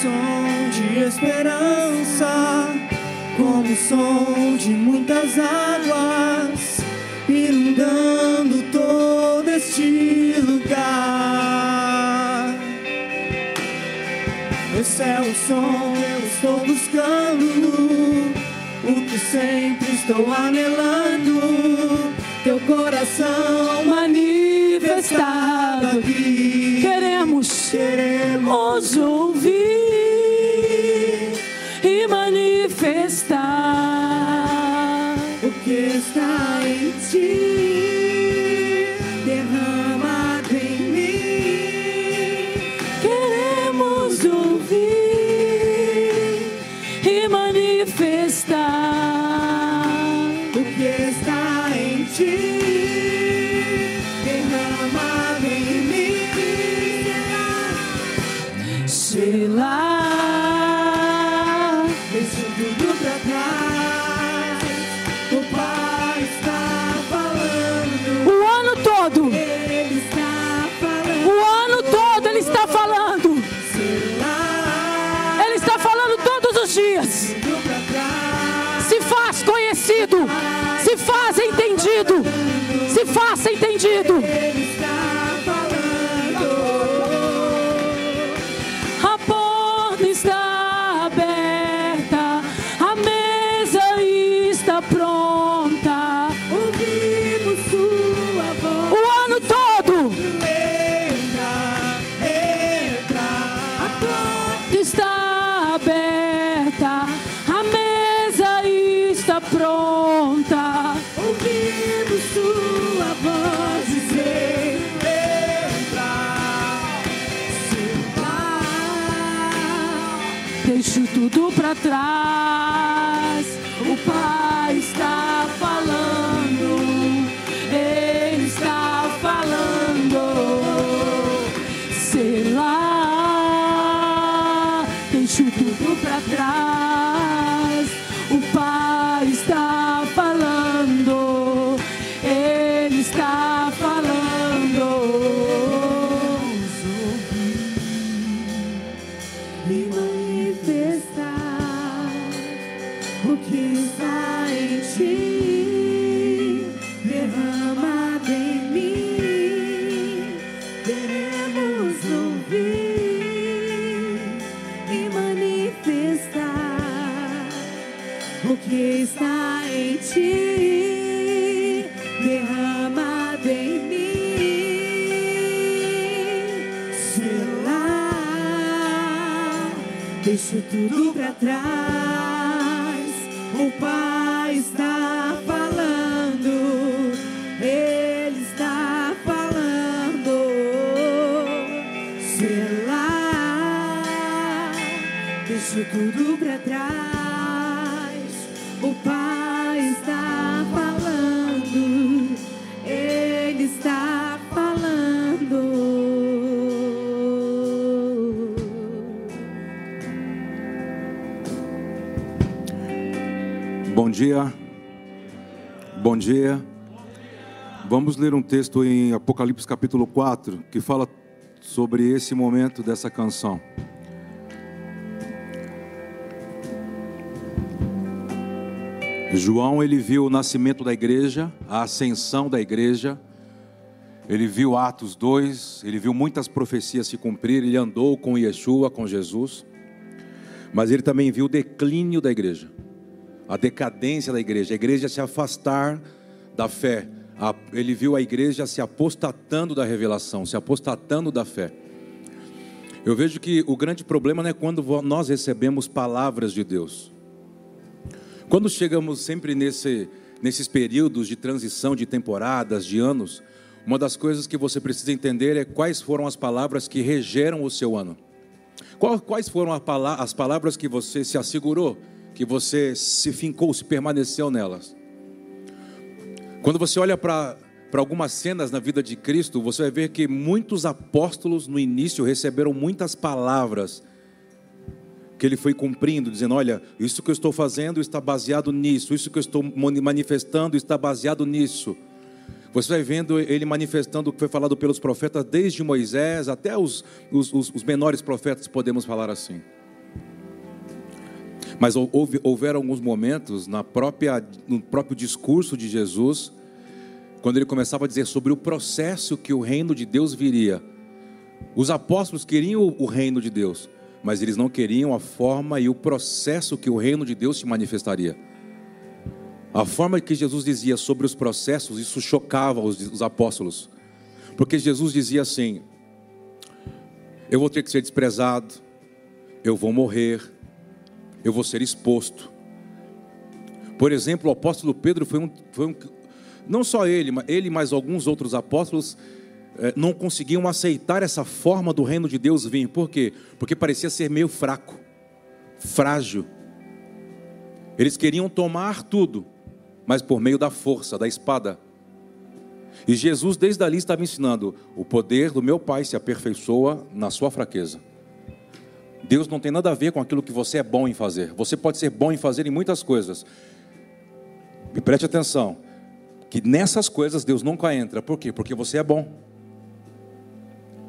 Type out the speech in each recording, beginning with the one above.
som de esperança, como o som de muitas águas, inundando todo este lugar. Esse é o som que eu estou buscando, o que sempre estou anelando, teu coração manifestado aqui. Queremos, Queremos ouvir manifestar. Entendido. Está deixo tudo pra trás. Dia. Bom dia. Vamos ler um texto em Apocalipse capítulo 4 que fala sobre esse momento dessa canção. João ele viu o nascimento da igreja, a ascensão da igreja. Ele viu Atos 2, ele viu muitas profecias se cumprir, ele andou com Yeshua, com Jesus. Mas ele também viu o declínio da igreja a decadência da igreja, a igreja se afastar da fé. Ele viu a igreja se apostatando da revelação, se apostatando da fé. Eu vejo que o grande problema não é quando nós recebemos palavras de Deus. Quando chegamos sempre nesse, nesses períodos de transição, de temporadas, de anos, uma das coisas que você precisa entender é quais foram as palavras que regeram o seu ano. Quais foram as palavras que você se assegurou, que você se fincou, se permaneceu nelas? Quando você olha para algumas cenas na vida de Cristo, você vai ver que muitos apóstolos no início receberam muitas palavras que ele foi cumprindo, dizendo: Olha, isso que eu estou fazendo está baseado nisso, isso que eu estou mani- manifestando está baseado nisso. Você vai vendo ele manifestando o que foi falado pelos profetas, desde Moisés até os, os- os menores profetas, podemos falar assim. Mas houve, houveram alguns momentos na própria, no próprio discurso de Jesus, quando ele começava a dizer sobre o processo que o reino de Deus viria. Os apóstolos queriam o reino de Deus, mas eles não queriam a forma e o processo que o reino de Deus se manifestaria. A forma que Jesus dizia sobre os processos, isso chocava os, os apóstolos. Porque Jesus dizia assim: Eu vou ter que ser desprezado, eu vou morrer, eu vou ser exposto. Por exemplo, o apóstolo Pedro foi um, foi um não só ele, ele mais alguns outros apóstolos eh, não conseguiam aceitar essa forma do reino de Deus vir. Por quê? Porque parecia ser meio fraco, frágil. Eles queriam tomar tudo, mas por meio da força, da espada. E Jesus, desde ali, estava ensinando: o poder do meu Pai se aperfeiçoa na sua fraqueza. Deus não tem nada a ver com aquilo que você é bom em fazer. Você pode ser bom em fazer em muitas coisas. E preste atenção: que nessas coisas Deus nunca entra. Por quê? Porque você é bom.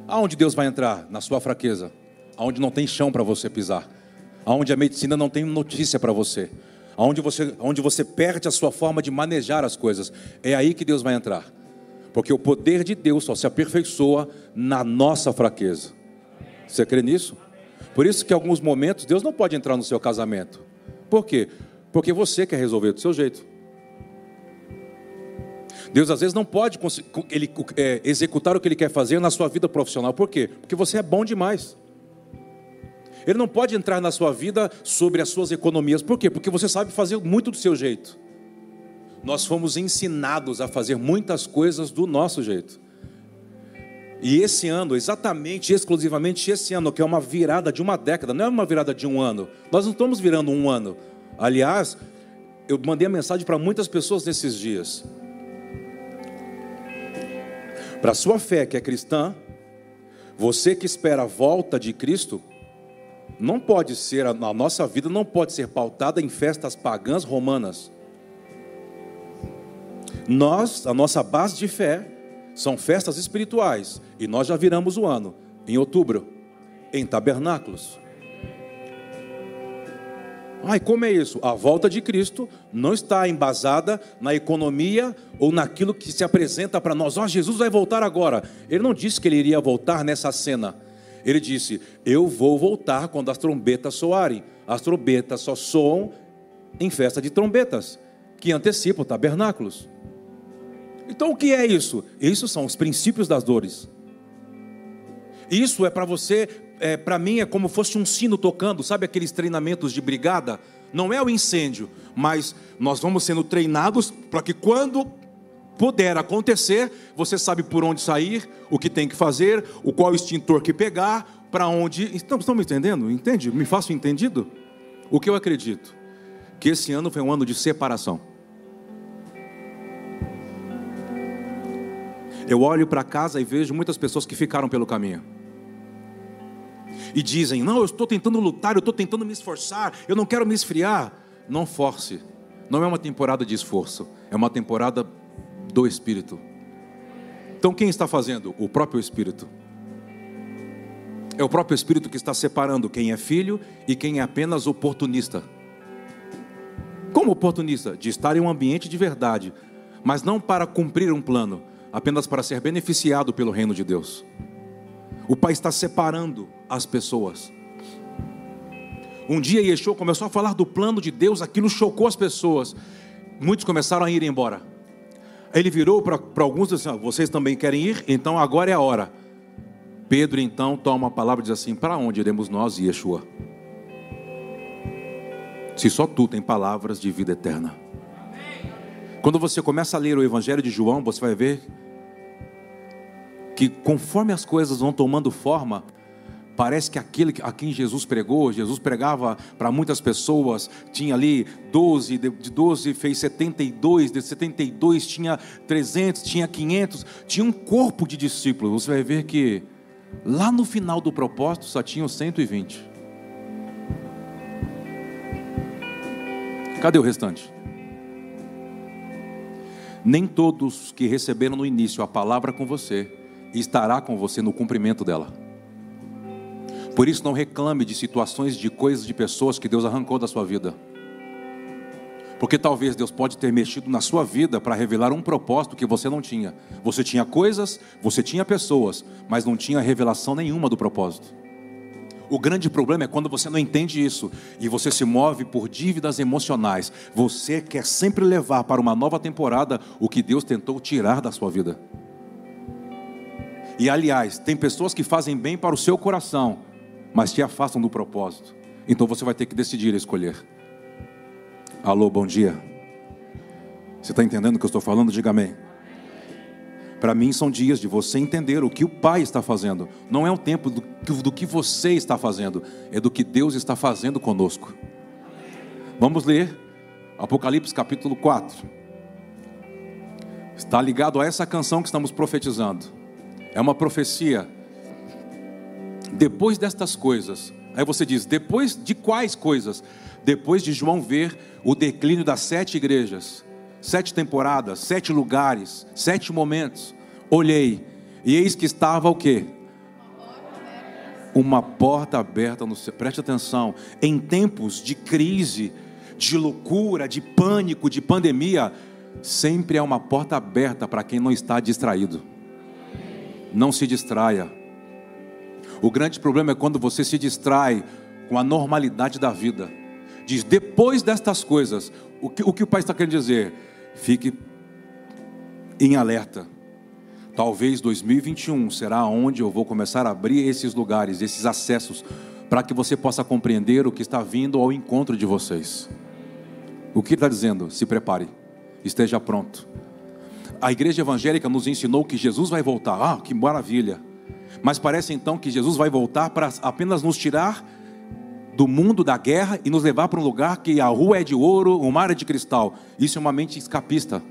Aonde Deus vai entrar? Na sua fraqueza. Aonde não tem chão para você pisar. Aonde a medicina não tem notícia para você onde você, onde você perde a sua forma de manejar as coisas. É aí que Deus vai entrar. Porque o poder de Deus só se aperfeiçoa na nossa fraqueza. Você crê nisso? Por isso que em alguns momentos Deus não pode entrar no seu casamento. Por quê? Porque você quer resolver do seu jeito. Deus às vezes não pode ele, é, executar o que Ele quer fazer na sua vida profissional. Por quê? Porque você é bom demais. Ele não pode entrar na sua vida sobre as suas economias. Por quê? Porque você sabe fazer muito do seu jeito. Nós fomos ensinados a fazer muitas coisas do nosso jeito. E esse ano, exatamente, exclusivamente esse ano, que é uma virada de uma década, não é uma virada de um ano. Nós não estamos virando um ano. Aliás, eu mandei a mensagem para muitas pessoas nesses dias. Para sua fé que é cristã, você que espera a volta de Cristo, não pode ser, a nossa vida não pode ser pautada em festas pagãs romanas. Nós, a nossa base de fé, são festas espirituais. E nós já viramos o ano, em outubro, em tabernáculos. Ai, como é isso? A volta de Cristo não está embasada na economia ou naquilo que se apresenta para nós. Ó, oh, Jesus vai voltar agora. Ele não disse que ele iria voltar nessa cena. Ele disse: Eu vou voltar quando as trombetas soarem. As trombetas só soam em festa de trombetas, que antecipam tabernáculos. Então o que é isso? Isso são os princípios das dores. Isso é para você, é, para mim é como fosse um sino tocando, sabe aqueles treinamentos de brigada? Não é o incêndio, mas nós vamos sendo treinados para que quando puder acontecer, você sabe por onde sair, o que tem que fazer, o qual extintor que pegar, para onde. Estão, estão me entendendo? Entende? Me faço entendido? O que eu acredito? Que esse ano foi um ano de separação. Eu olho para casa e vejo muitas pessoas que ficaram pelo caminho. E dizem: Não, eu estou tentando lutar, eu estou tentando me esforçar, eu não quero me esfriar. Não force. Não é uma temporada de esforço, é uma temporada do Espírito. Então quem está fazendo? O próprio Espírito. É o próprio Espírito que está separando quem é filho e quem é apenas oportunista. Como oportunista? De estar em um ambiente de verdade, mas não para cumprir um plano, apenas para ser beneficiado pelo reino de Deus. O Pai está separando as pessoas. Um dia Yeshua começou a falar do plano de Deus, aquilo chocou as pessoas. Muitos começaram a ir embora. Ele virou para alguns e disse assim: Vocês também querem ir? Então agora é a hora. Pedro então toma a palavra e diz assim: Para onde iremos nós, Yeshua? Se só tu tem palavras de vida eterna. Quando você começa a ler o Evangelho de João, você vai ver que conforme as coisas vão tomando forma, Parece que aquele a quem Jesus pregou, Jesus pregava para muitas pessoas, tinha ali 12, de 12 fez 72, de 72 tinha 300, tinha 500, tinha um corpo de discípulos. Você vai ver que lá no final do propósito só tinham 120. Cadê o restante? Nem todos que receberam no início a palavra com você estará com você no cumprimento dela. Por isso, não reclame de situações, de coisas, de pessoas que Deus arrancou da sua vida. Porque talvez Deus pode ter mexido na sua vida para revelar um propósito que você não tinha. Você tinha coisas, você tinha pessoas, mas não tinha revelação nenhuma do propósito. O grande problema é quando você não entende isso e você se move por dívidas emocionais. Você quer sempre levar para uma nova temporada o que Deus tentou tirar da sua vida. E aliás, tem pessoas que fazem bem para o seu coração, mas te afastam do propósito. Então você vai ter que decidir escolher. Alô, bom dia. Você está entendendo o que eu estou falando? Diga amém. Para mim são dias de você entender o que o Pai está fazendo. Não é um tempo do, do que você está fazendo, é do que Deus está fazendo conosco. Vamos ler Apocalipse capítulo 4. Está ligado a essa canção que estamos profetizando. É uma profecia. Depois destas coisas, aí você diz: depois de quais coisas? Depois de João ver o declínio das sete igrejas, sete temporadas, sete lugares, sete momentos, olhei e eis que estava o quê? Uma porta aberta no céu. Preste atenção. Em tempos de crise, de loucura, de pânico, de pandemia, sempre há uma porta aberta para quem não está distraído. Não se distraia. O grande problema é quando você se distrai com a normalidade da vida diz: depois destas coisas, o que o, que o pai está querendo dizer? Fique em alerta. Talvez 2021 será onde eu vou começar a abrir esses lugares, esses acessos, para que você possa compreender o que está vindo ao encontro de vocês. O que está dizendo? Se prepare, esteja pronto. A igreja evangélica nos ensinou que Jesus vai voltar. Ah, que maravilha! Mas parece então que Jesus vai voltar para apenas nos tirar do mundo da guerra e nos levar para um lugar que a rua é de ouro, o mar é de cristal. Isso é uma mente escapista.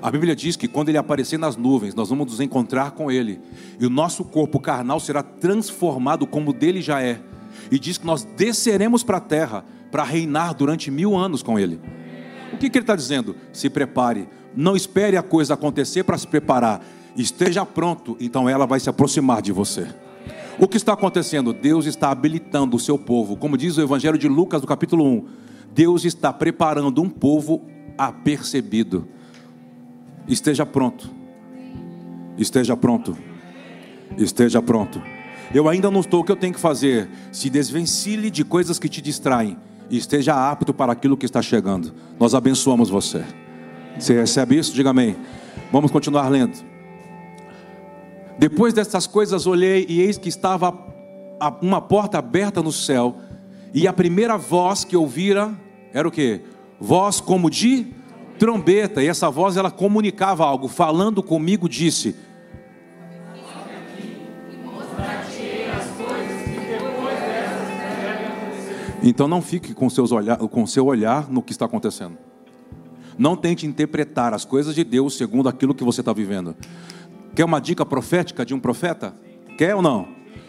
A Bíblia diz que quando ele aparecer nas nuvens, nós vamos nos encontrar com ele, e o nosso corpo carnal será transformado como dele já é. E diz que nós desceremos para a terra para reinar durante mil anos com ele. O que, que ele está dizendo? Se prepare, não espere a coisa acontecer para se preparar, esteja pronto, então ela vai se aproximar de você. O que está acontecendo? Deus está habilitando o seu povo, como diz o Evangelho de Lucas, no capítulo 1. Deus está preparando um povo apercebido. Esteja pronto. Esteja pronto. Esteja pronto. Eu ainda não estou o que eu tenho que fazer. Se desvencilhe de coisas que te distraem. E esteja apto para aquilo que está chegando. Nós abençoamos você. Você recebe isso? Diga amém. Vamos continuar lendo. Depois dessas coisas olhei e eis que estava uma porta aberta no céu, e a primeira voz que ouvira era o que? Voz como de trombeta, e essa voz ela comunicava algo, falando comigo disse: Então não fique com, seus olhar, com seu olhar no que está acontecendo. Não tente interpretar as coisas de Deus segundo aquilo que você está vivendo. Quer uma dica profética de um profeta? Quer ou não?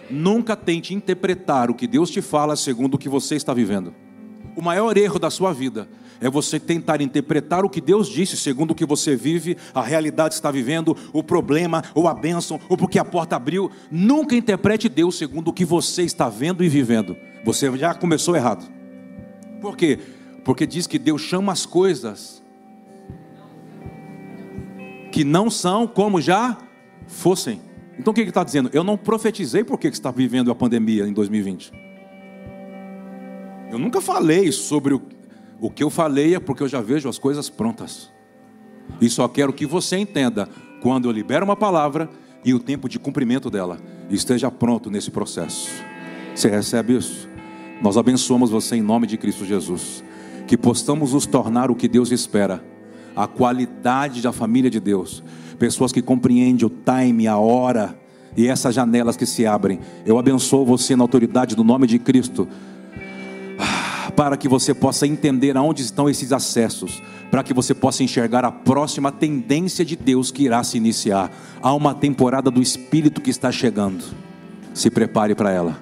Nunca tente interpretar o que Deus te fala segundo o que você está vivendo. O maior erro da sua vida é você tentar interpretar o que Deus disse segundo o que você vive, a realidade está vivendo, o problema, ou a bênção, ou porque a porta abriu. Nunca interprete Deus segundo o que você está vendo e vivendo. Você já começou errado. Por quê? Porque diz que Deus chama as coisas que não são como já fossem. Então o que ele está dizendo? Eu não profetizei porque está vivendo a pandemia em 2020. Eu nunca falei sobre o, o que eu falei, é porque eu já vejo as coisas prontas. E só quero que você entenda quando eu libero uma palavra e o tempo de cumprimento dela esteja pronto nesse processo. Você recebe isso? Nós abençoamos você em nome de Cristo Jesus. Que possamos nos tornar o que Deus espera, a qualidade da família de Deus pessoas que compreendem o time, a hora e essas janelas que se abrem. Eu abençoo você na autoridade do nome de Cristo, para que você possa entender aonde estão esses acessos, para que você possa enxergar a próxima tendência de Deus que irá se iniciar. Há uma temporada do Espírito que está chegando. Se prepare para ela.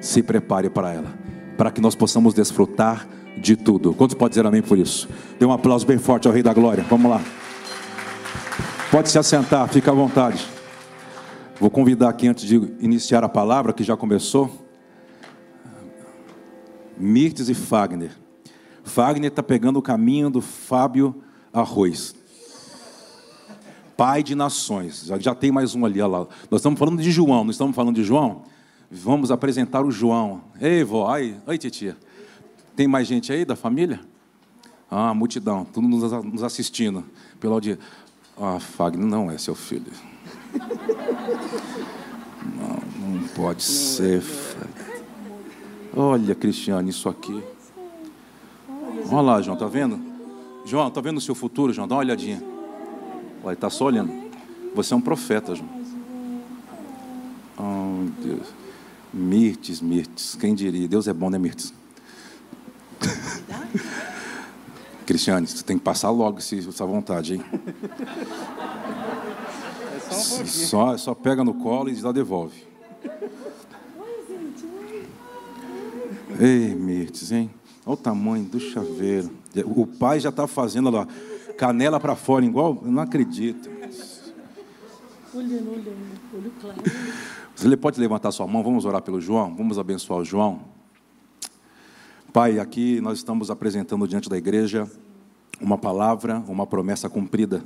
Se prepare para ela, para que nós possamos desfrutar de tudo. Quantos pode dizer amém por isso? Dê um aplauso bem forte ao Rei da Glória. Vamos lá. Pode se assentar, fica à vontade. Vou convidar aqui antes de iniciar a palavra, que já começou, Mirtes e Fagner. Fagner está pegando o caminho do Fábio Arroz. Pai de nações. Já, já tem mais um ali, lá. Nós estamos falando de João, não estamos falando de João? Vamos apresentar o João. Ei, vó, aí, aí, titia. Tem mais gente aí da família? Ah, multidão, mundo nos assistindo. Pelo dia. Ah, Fagner não é seu filho. Não, não pode ser. Olha, Cristiane, isso aqui. Olha lá, João, tá vendo? João, tá vendo o seu futuro, João? Dá uma olhadinha. Olha, tá só olhando. Você é um profeta, João. Oh, Deus. Mirtes, Mirtes. Quem diria? Deus é bom, né, Mirtes? Cristiane, você tem que passar logo essa vontade, hein? É só, um só, só pega no colo e já devolve. Ei, Mirtes, hein? Olha o tamanho do chaveiro. O pai já está fazendo lá, canela para fora, igual. Eu não acredito. Olhando, olhando, olho claro. Você pode levantar sua mão, vamos orar pelo João, vamos abençoar o João. Pai, aqui nós estamos apresentando diante da igreja uma palavra, uma promessa cumprida.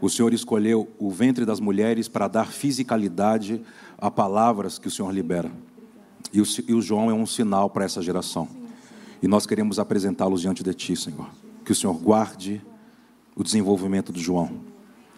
O Senhor escolheu o ventre das mulheres para dar fisicalidade a palavras que o Senhor libera. E o, e o João é um sinal para essa geração. E nós queremos apresentá-los diante de Ti, Senhor. Que o Senhor guarde o desenvolvimento do João.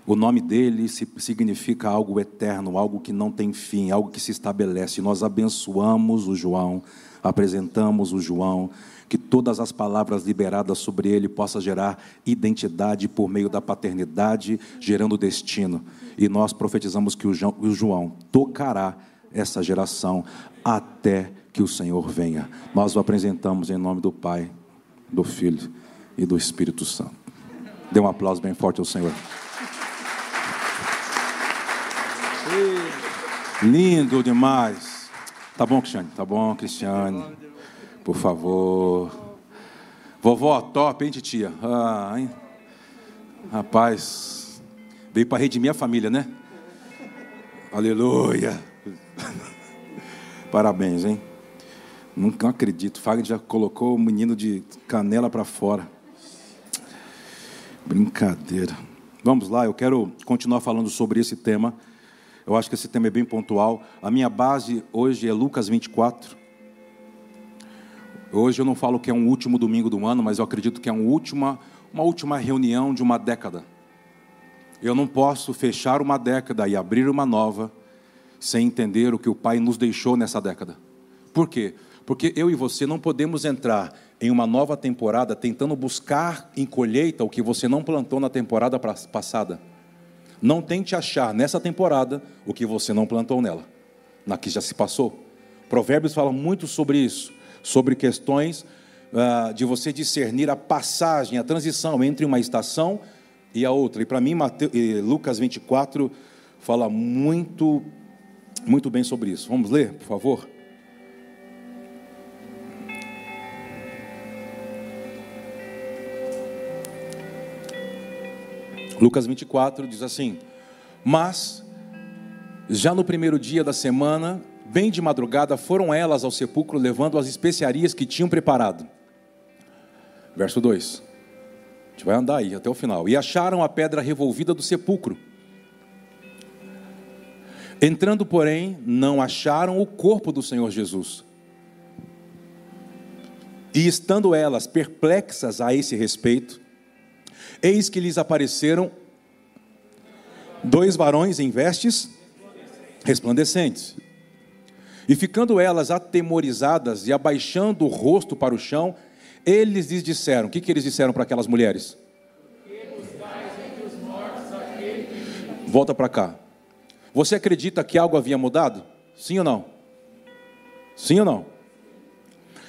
O nome dele significa algo eterno, algo que não tem fim, algo que se estabelece. Nós abençoamos o João, apresentamos o João, que todas as palavras liberadas sobre ele possam gerar identidade por meio da paternidade, gerando destino. E nós profetizamos que o João tocará essa geração até que o Senhor venha. Nós o apresentamos em nome do Pai, do Filho e do Espírito Santo. Dê um aplauso bem forte ao Senhor. Lindo demais. Tá bom, Cristiane? Tá bom, Cristiane? Por favor. Vovó, top, hein, titia? Ah, hein? Rapaz, veio para redimir a família, né? Aleluia. Parabéns, hein? Nunca acredito. Fagner já colocou o menino de canela para fora. Brincadeira. Vamos lá, eu quero continuar falando sobre esse tema. Eu acho que esse tema é bem pontual. A minha base hoje é Lucas 24. Hoje eu não falo que é um último domingo do ano, mas eu acredito que é um última, uma última reunião de uma década. Eu não posso fechar uma década e abrir uma nova sem entender o que o Pai nos deixou nessa década. Por quê? Porque eu e você não podemos entrar em uma nova temporada tentando buscar em colheita o que você não plantou na temporada passada. Não tente achar nessa temporada o que você não plantou nela, na que já se passou. Provérbios fala muito sobre isso, sobre questões uh, de você discernir a passagem, a transição entre uma estação e a outra. E para mim, Mateus, Lucas 24 fala muito, muito bem sobre isso. Vamos ler, por favor? Lucas 24 diz assim: Mas, já no primeiro dia da semana, bem de madrugada, foram elas ao sepulcro levando as especiarias que tinham preparado. Verso 2. A gente vai andar aí até o final. E acharam a pedra revolvida do sepulcro. Entrando, porém, não acharam o corpo do Senhor Jesus. E estando elas perplexas a esse respeito, Eis que lhes apareceram dois varões em vestes resplandecentes. E ficando elas atemorizadas e abaixando o rosto para o chão, eles lhes disseram: O que, que eles disseram para aquelas mulheres? Volta para cá. Você acredita que algo havia mudado? Sim ou não? Sim ou não?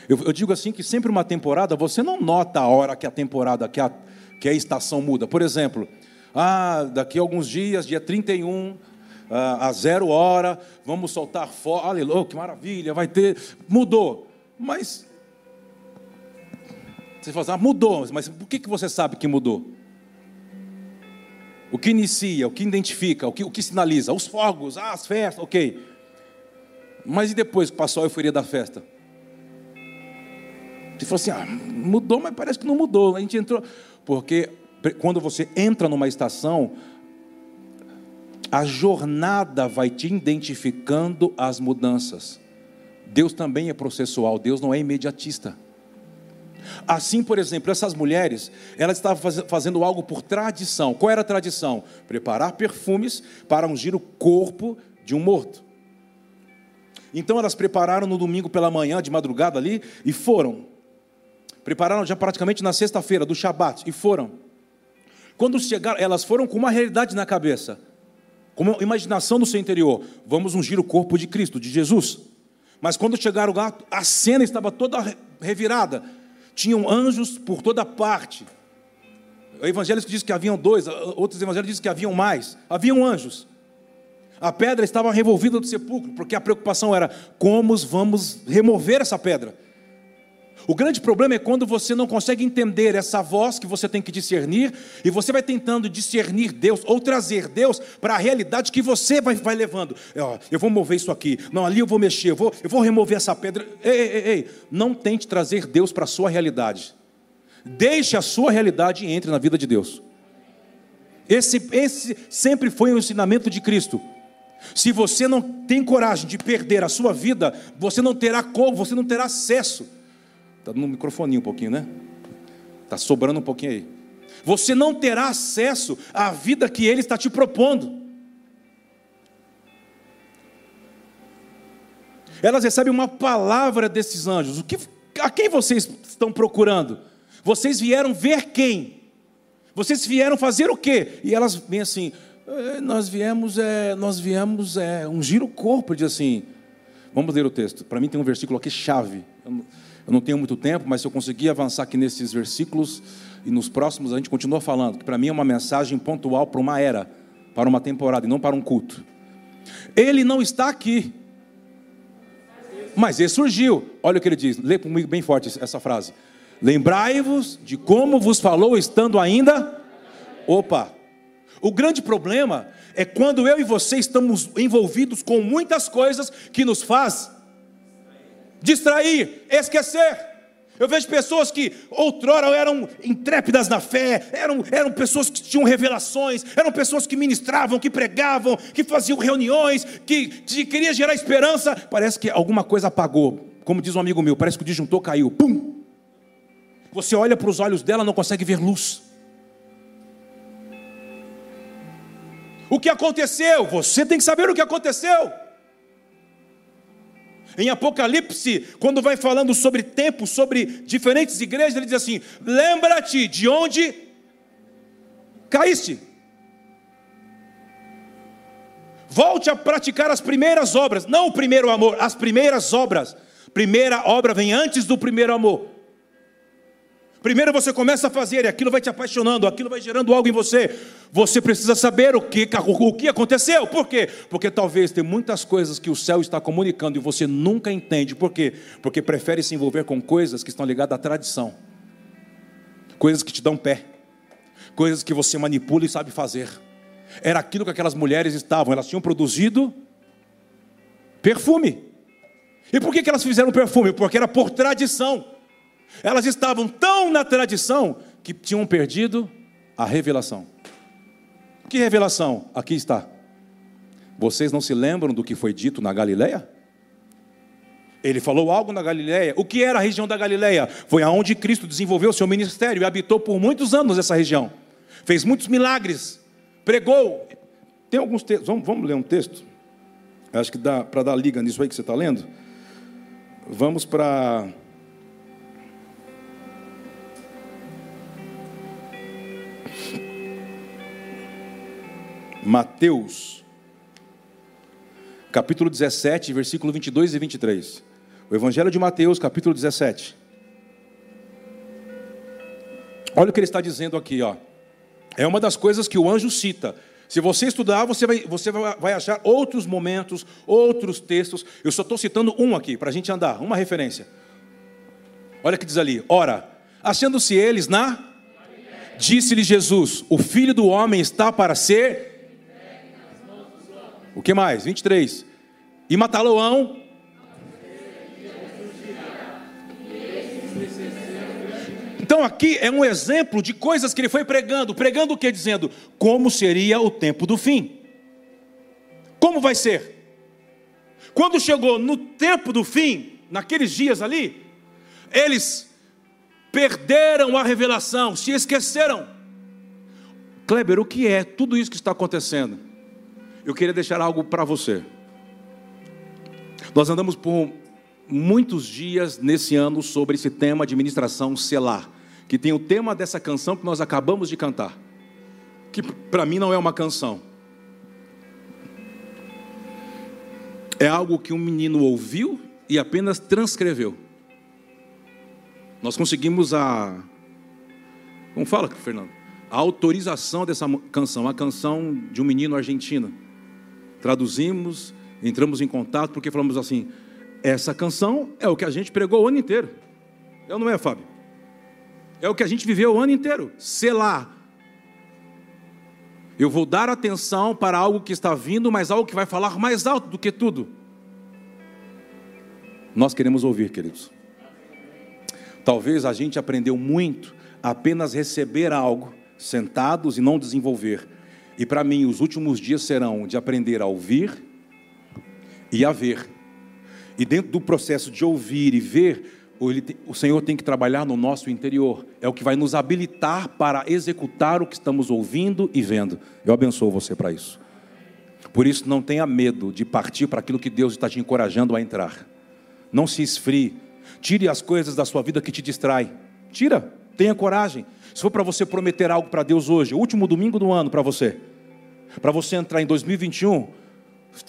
Eu, eu, digo assim que sempre uma temporada, você não nota a hora que a temporada, que a, que a estação muda. Por exemplo, ah, daqui a alguns dias, dia 31, ah, a zero hora, vamos soltar fora. Aleluia, que maravilha, vai ter. Mudou. Mas. Você fala assim, ah, mudou, mas por que, que você sabe que mudou? O que inicia, o que identifica, o que, o que sinaliza? Os fogos, ah, as festas, ok. Mas e depois que passou a euforia da festa? Você falou assim: ah, mudou, mas parece que não mudou. A gente entrou. Porque quando você entra numa estação, a jornada vai te identificando as mudanças. Deus também é processual, Deus não é imediatista. Assim, por exemplo, essas mulheres, elas estavam fazendo algo por tradição. Qual era a tradição? Preparar perfumes para ungir o corpo de um morto. Então elas prepararam no domingo pela manhã, de madrugada ali, e foram. Prepararam já praticamente na sexta-feira do Shabat, e foram. Quando chegaram, elas foram com uma realidade na cabeça, com uma imaginação no seu interior. Vamos ungir o corpo de Cristo, de Jesus. Mas quando chegaram lá, a cena estava toda revirada tinham anjos por toda parte. O evangélico diz que haviam dois, outros evangelhos dizem que haviam mais. Haviam anjos. A pedra estava revolvida do sepulcro, porque a preocupação era como vamos remover essa pedra. O grande problema é quando você não consegue entender essa voz que você tem que discernir, e você vai tentando discernir Deus, ou trazer Deus para a realidade que você vai, vai levando. Eu vou mover isso aqui, não, ali eu vou mexer, eu vou, eu vou remover essa pedra. Ei, ei, ei, não tente trazer Deus para a sua realidade. Deixe a sua realidade e entre na vida de Deus. Esse, esse sempre foi o ensinamento de Cristo. Se você não tem coragem de perder a sua vida, você não terá como, você não terá acesso Está no microfone um pouquinho, né? Está sobrando um pouquinho aí. Você não terá acesso à vida que Ele está te propondo. Elas recebem uma palavra desses anjos. O que, a quem vocês estão procurando? Vocês vieram ver quem? Vocês vieram fazer o quê? E elas vêm assim: é, nós viemos, é, nós viemos é, ungir o corpo, diz assim. Vamos ler o texto. Para mim tem um versículo aqui chave. Eu, eu não tenho muito tempo, mas se eu conseguir avançar aqui nesses versículos e nos próximos, a gente continua falando, que para mim é uma mensagem pontual para uma era, para uma temporada e não para um culto. Ele não está aqui, mas ele surgiu. Olha o que ele diz, lê comigo bem forte essa frase. Lembrai-vos de como vos falou estando ainda. Opa! O grande problema é quando eu e você estamos envolvidos com muitas coisas que nos faz distrair, esquecer. Eu vejo pessoas que outrora eram intrépidas na fé, eram, eram pessoas que tinham revelações, eram pessoas que ministravam, que pregavam, que faziam reuniões, que, que queria gerar esperança. Parece que alguma coisa apagou. Como diz um amigo meu, parece que o disjuntor caiu. Pum! Você olha para os olhos dela, não consegue ver luz. O que aconteceu? Você tem que saber o que aconteceu. Em Apocalipse, quando vai falando sobre tempos, sobre diferentes igrejas, ele diz assim: lembra-te de onde caíste. Volte a praticar as primeiras obras, não o primeiro amor, as primeiras obras. Primeira obra vem antes do primeiro amor. Primeiro você começa a fazer e aquilo vai te apaixonando, aquilo vai gerando algo em você. Você precisa saber o que, o que aconteceu. Por quê? Porque talvez tem muitas coisas que o céu está comunicando e você nunca entende. Por quê? Porque prefere se envolver com coisas que estão ligadas à tradição. Coisas que te dão pé. Coisas que você manipula e sabe fazer. Era aquilo que aquelas mulheres estavam, elas tinham produzido perfume. E por que, que elas fizeram perfume? Porque era por tradição. Elas estavam tão na tradição que tinham perdido a revelação. Que revelação? Aqui está. Vocês não se lembram do que foi dito na Galileia? Ele falou algo na Galileia. O que era a região da Galileia? Foi aonde Cristo desenvolveu seu ministério e habitou por muitos anos essa região. Fez muitos milagres, pregou. Tem alguns textos, vamos, vamos ler um texto? Acho que dá para dar liga nisso aí que você está lendo. Vamos para Mateus, capítulo 17, versículo 22 e 23. O Evangelho de Mateus, capítulo 17. Olha o que ele está dizendo aqui, ó. É uma das coisas que o anjo cita. Se você estudar, você vai, você vai achar outros momentos, outros textos. Eu só estou citando um aqui, para a gente andar, uma referência. Olha o que diz ali: Ora, achando-se eles na Disse-lhe Jesus: O filho do homem está para ser. O que mais? 23. E matá-lo-ão. Então aqui é um exemplo de coisas que ele foi pregando. Pregando o que? Dizendo como seria o tempo do fim. Como vai ser? Quando chegou no tempo do fim, naqueles dias ali, eles perderam a revelação, se esqueceram. Kleber, o que é tudo isso que está acontecendo? Eu queria deixar algo para você. Nós andamos por muitos dias nesse ano sobre esse tema de ministração selar, que tem o tema dessa canção que nós acabamos de cantar, que para mim não é uma canção. É algo que um menino ouviu e apenas transcreveu. Nós conseguimos a. Como fala, Fernando? A autorização dessa canção, a canção de um menino argentino. Traduzimos, entramos em contato, porque falamos assim: essa canção é o que a gente pregou o ano inteiro. É ou não é, Fábio? É o que a gente viveu o ano inteiro. Selar. Eu vou dar atenção para algo que está vindo, mas algo que vai falar mais alto do que tudo. Nós queremos ouvir, queridos. Talvez a gente aprendeu muito a apenas receber algo, sentados e não desenvolver. E para mim, os últimos dias serão de aprender a ouvir e a ver. E dentro do processo de ouvir e ver, o Senhor tem que trabalhar no nosso interior. É o que vai nos habilitar para executar o que estamos ouvindo e vendo. Eu abençoo você para isso. Por isso, não tenha medo de partir para aquilo que Deus está te encorajando a entrar. Não se esfrie Tire as coisas da sua vida que te distraem. Tira, tenha coragem. Se for para você prometer algo para Deus hoje, último domingo do ano para você, para você entrar em 2021,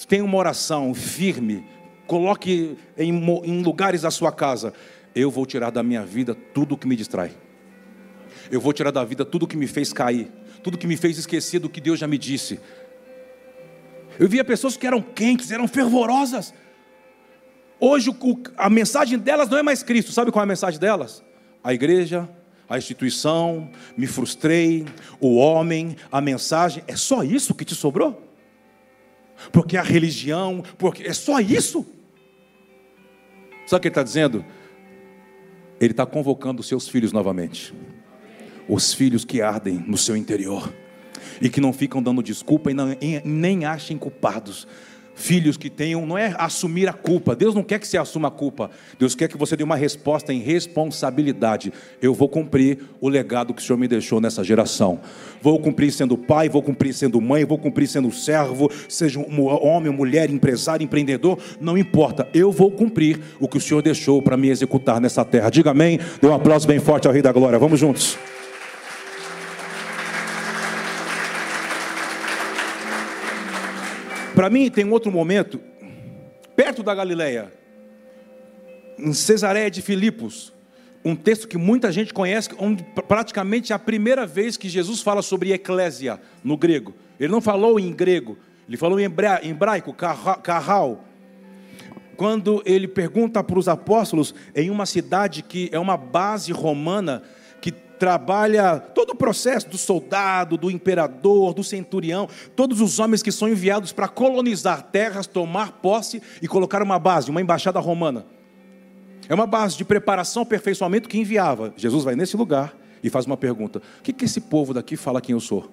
tenha uma oração firme, coloque em, em lugares da sua casa. Eu vou tirar da minha vida tudo que me distrai. Eu vou tirar da vida tudo que me fez cair, tudo que me fez esquecer do que Deus já me disse. Eu via pessoas que eram quentes, eram fervorosas, Hoje a mensagem delas não é mais Cristo. Sabe qual é a mensagem delas? A igreja, a instituição, me frustrei, o homem, a mensagem. É só isso que te sobrou? Porque a religião, porque é só isso? Sabe o que ele está dizendo? Ele está convocando os seus filhos novamente. Os filhos que ardem no seu interior e que não ficam dando desculpa e, não, nem achem culpados, filhos que tenham, não é assumir a culpa. Deus não quer que você assuma a culpa. Deus quer que você dê uma resposta em responsabilidade. Eu vou cumprir o legado que o Senhor me deixou nessa geração. Vou cumprir sendo pai, vou cumprir sendo mãe, vou cumprir sendo servo, seja um homem, mulher, empresário, empreendedor, não importa. Eu vou cumprir o que o Senhor deixou para me executar nessa terra. Diga amém. Dê um aplauso bem forte ao Rei da Glória. Vamos juntos. Para mim, tem um outro momento, perto da Galileia, em Cesareia de Filipos, um texto que muita gente conhece, onde praticamente é a primeira vez que Jesus fala sobre eclésia no grego. Ele não falou em grego, ele falou em hebraico, carral. Quando ele pergunta para os apóstolos, em uma cidade que é uma base romana, trabalha todo o processo do soldado, do imperador, do centurião, todos os homens que são enviados para colonizar terras, tomar posse e colocar uma base, uma embaixada romana. É uma base de preparação, aperfeiçoamento que enviava. Jesus vai nesse lugar e faz uma pergunta: O que, que esse povo daqui fala quem eu sou?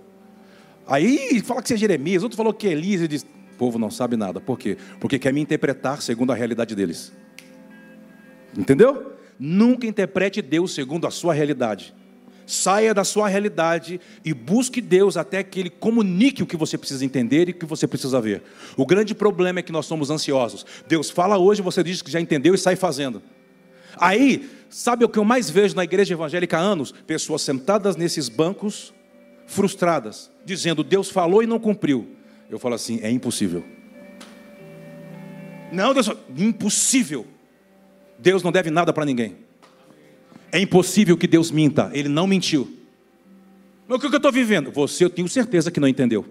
Aí fala que você é Jeremias, outro falou que é Elias, e diz: O povo não sabe nada. Por quê? Porque quer me interpretar segundo a realidade deles. Entendeu? Nunca interprete Deus segundo a sua realidade. Saia da sua realidade e busque Deus até que Ele comunique o que você precisa entender e o que você precisa ver. O grande problema é que nós somos ansiosos. Deus fala hoje, você diz que já entendeu e sai fazendo. Aí, sabe o que eu mais vejo na igreja evangélica há anos? Pessoas sentadas nesses bancos, frustradas, dizendo Deus falou e não cumpriu. Eu falo assim: é impossível. Não, Deus, impossível. Deus não deve nada para ninguém. É impossível que Deus minta, ele não mentiu. Mas o que eu estou vivendo? Você, eu tenho certeza que não entendeu.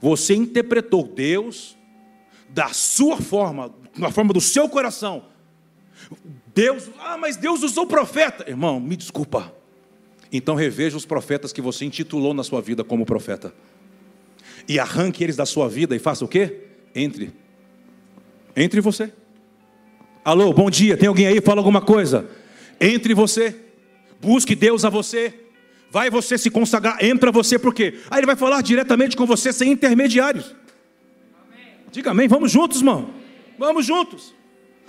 Você interpretou Deus da sua forma, na forma do seu coração. Deus, ah, mas Deus usou profeta. Irmão, me desculpa. Então reveja os profetas que você intitulou na sua vida como profeta. E arranque eles da sua vida e faça o quê? Entre. Entre você. Alô, bom dia. Tem alguém aí? Fala alguma coisa. Entre você. Busque Deus a você. Vai você se consagrar, entra você, por quê? Aí ele vai falar diretamente com você sem intermediários. Diga amém, vamos juntos, irmão. Vamos juntos.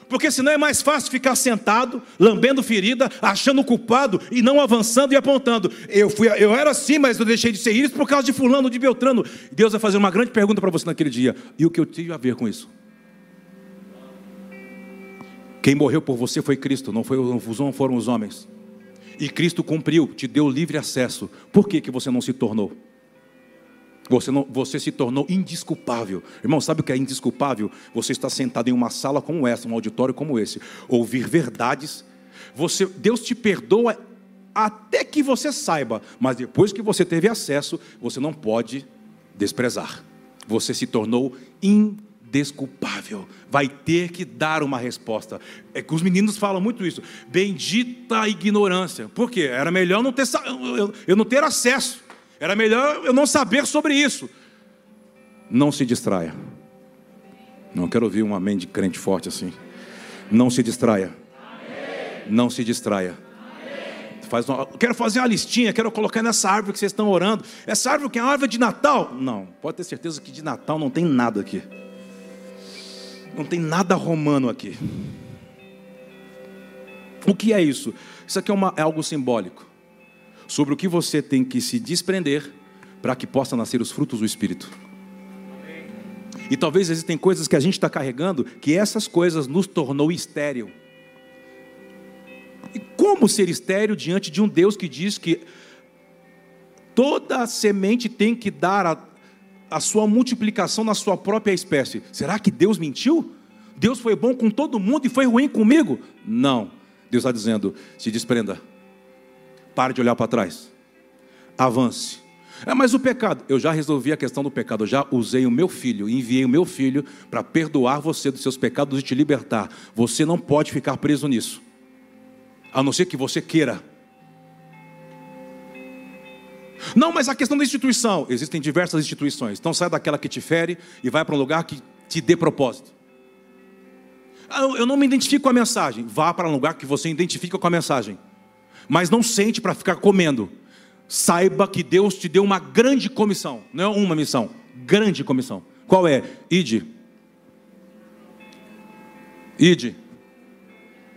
Porque senão é mais fácil ficar sentado, lambendo ferida, achando culpado e não avançando e apontando. Eu fui, eu era assim, mas eu deixei de ser isso por causa de fulano, de Beltrano. Deus vai fazer uma grande pergunta para você naquele dia. E o que eu tive a ver com isso? Quem morreu por você foi Cristo, não, foi, não foram os homens. E Cristo cumpriu, te deu livre acesso. Por que, que você não se tornou? Você, não, você se tornou indisculpável. Irmão, sabe o que é indisculpável? Você está sentado em uma sala como essa, um auditório como esse, ouvir verdades. Você, Deus te perdoa até que você saiba, mas depois que você teve acesso, você não pode desprezar. Você se tornou indesculpável. Vai ter que dar uma resposta. É que os meninos falam muito isso. Bendita a ignorância. Por quê? Era melhor não ter, eu não ter acesso. Era melhor eu não saber sobre isso. Não se distraia. Não quero ouvir um amém de crente forte assim. Não se distraia. Não se distraia. Faz uma, quero fazer uma listinha, quero colocar nessa árvore que vocês estão orando. Essa árvore que é a árvore de Natal? Não, pode ter certeza que de Natal não tem nada aqui. Não tem nada romano aqui. O que é isso? Isso aqui é, uma, é algo simbólico sobre o que você tem que se desprender para que possa nascer os frutos do Espírito. E talvez existem coisas que a gente está carregando que essas coisas nos tornou estéril. E como ser estéril diante de um Deus que diz que toda semente tem que dar a, a sua multiplicação na sua própria espécie? Será que Deus mentiu? Deus foi bom com todo mundo e foi ruim comigo? Não. Deus está dizendo: se desprenda. Pare de olhar para trás. Avance. É, mas o pecado, eu já resolvi a questão do pecado, eu já usei o meu filho, enviei o meu filho para perdoar você dos seus pecados e te libertar. Você não pode ficar preso nisso, a não ser que você queira. Não, mas a questão da instituição, existem diversas instituições, então sai daquela que te fere e vai para um lugar que te dê propósito. Ah, eu não me identifico com a mensagem, vá para um lugar que você identifica com a mensagem mas não sente para ficar comendo. Saiba que Deus te deu uma grande comissão, não é uma missão, grande comissão. Qual é? Ide. Ide.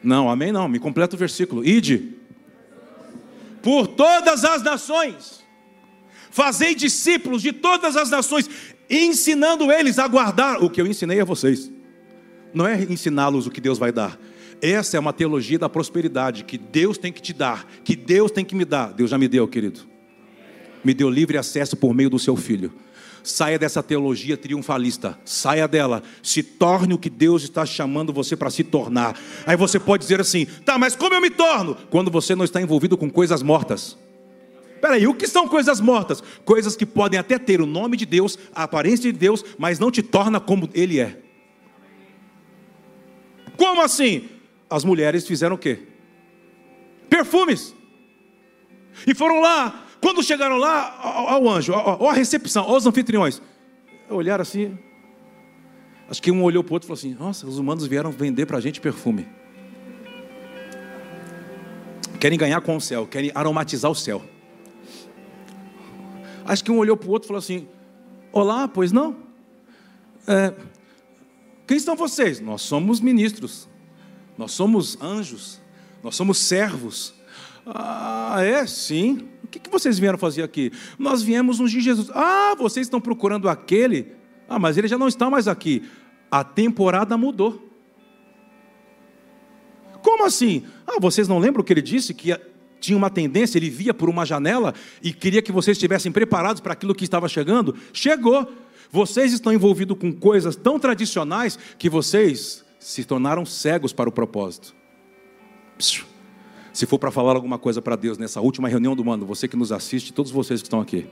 Não, amém não, me completa o versículo. Ide. Por todas as nações. Fazei discípulos de todas as nações, ensinando eles a guardar o que eu ensinei a vocês. Não é ensiná-los o que Deus vai dar, essa é uma teologia da prosperidade que Deus tem que te dar, que Deus tem que me dar. Deus já me deu, querido. Me deu livre acesso por meio do seu filho. Saia dessa teologia triunfalista, saia dela, se torne o que Deus está chamando você para se tornar. Aí você pode dizer assim: tá, mas como eu me torno? Quando você não está envolvido com coisas mortas. Peraí, o que são coisas mortas? Coisas que podem até ter o nome de Deus, a aparência de Deus, mas não te torna como Ele é. Como assim? as mulheres fizeram o quê? Perfumes. E foram lá. Quando chegaram lá, ao anjo, ó, a recepção, aos anfitriões, olharam assim. Acho que um olhou para o outro e falou assim: Nossa, os humanos vieram vender para a gente perfume. Querem ganhar com o céu, querem aromatizar o céu. Acho que um olhou para o outro e falou assim: Olá, pois não? É, quem são vocês? Nós somos ministros. Nós somos anjos, nós somos servos. Ah, é? Sim. O que, vocês vieram fazer aqui? Nós viemos ungir Jesus. Ah, vocês estão procurando aquele? Ah, mas ele já não está mais aqui. A temporada mudou. Como assim? Ah, vocês não lembram que ele disse? Que tinha uma tendência, ele via por uma janela e queria que vocês estivessem preparados para aquilo que estava chegando? Chegou. Vocês estão envolvidos com coisas tão tradicionais que vocês se tornaram cegos para o propósito. Se for para falar alguma coisa para Deus nessa última reunião do mundo, você que nos assiste, todos vocês que estão aqui,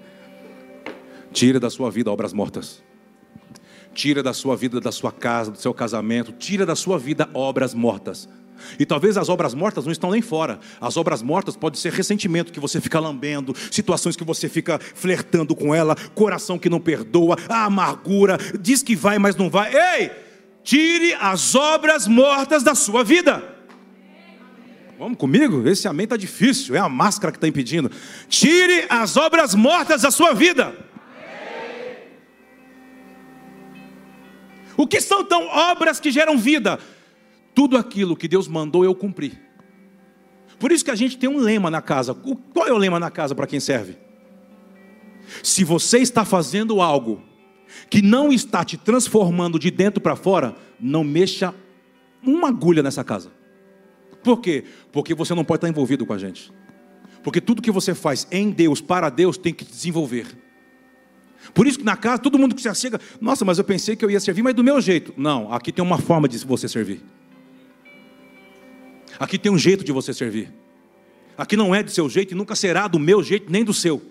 tira da sua vida obras mortas. Tira da sua vida, da sua casa, do seu casamento, tira da sua vida obras mortas. E talvez as obras mortas não estão nem fora. As obras mortas podem ser ressentimento que você fica lambendo, situações que você fica flertando com ela, coração que não perdoa, a amargura, diz que vai, mas não vai. Ei! Tire as obras mortas da sua vida. Vamos comigo? Esse amém está difícil, é a máscara que está impedindo. Tire as obras mortas da sua vida. O que são então obras que geram vida? Tudo aquilo que Deus mandou eu cumprir. Por isso que a gente tem um lema na casa. Qual é o lema na casa para quem serve? Se você está fazendo algo que não está te transformando de dentro para fora, não mexa uma agulha nessa casa. Por quê? Porque você não pode estar envolvido com a gente. Porque tudo que você faz em Deus, para Deus, tem que desenvolver. Por isso que na casa, todo mundo que se chega, nossa, mas eu pensei que eu ia servir, mas do meu jeito. Não, aqui tem uma forma de você servir. Aqui tem um jeito de você servir. Aqui não é do seu jeito e nunca será do meu jeito nem do seu.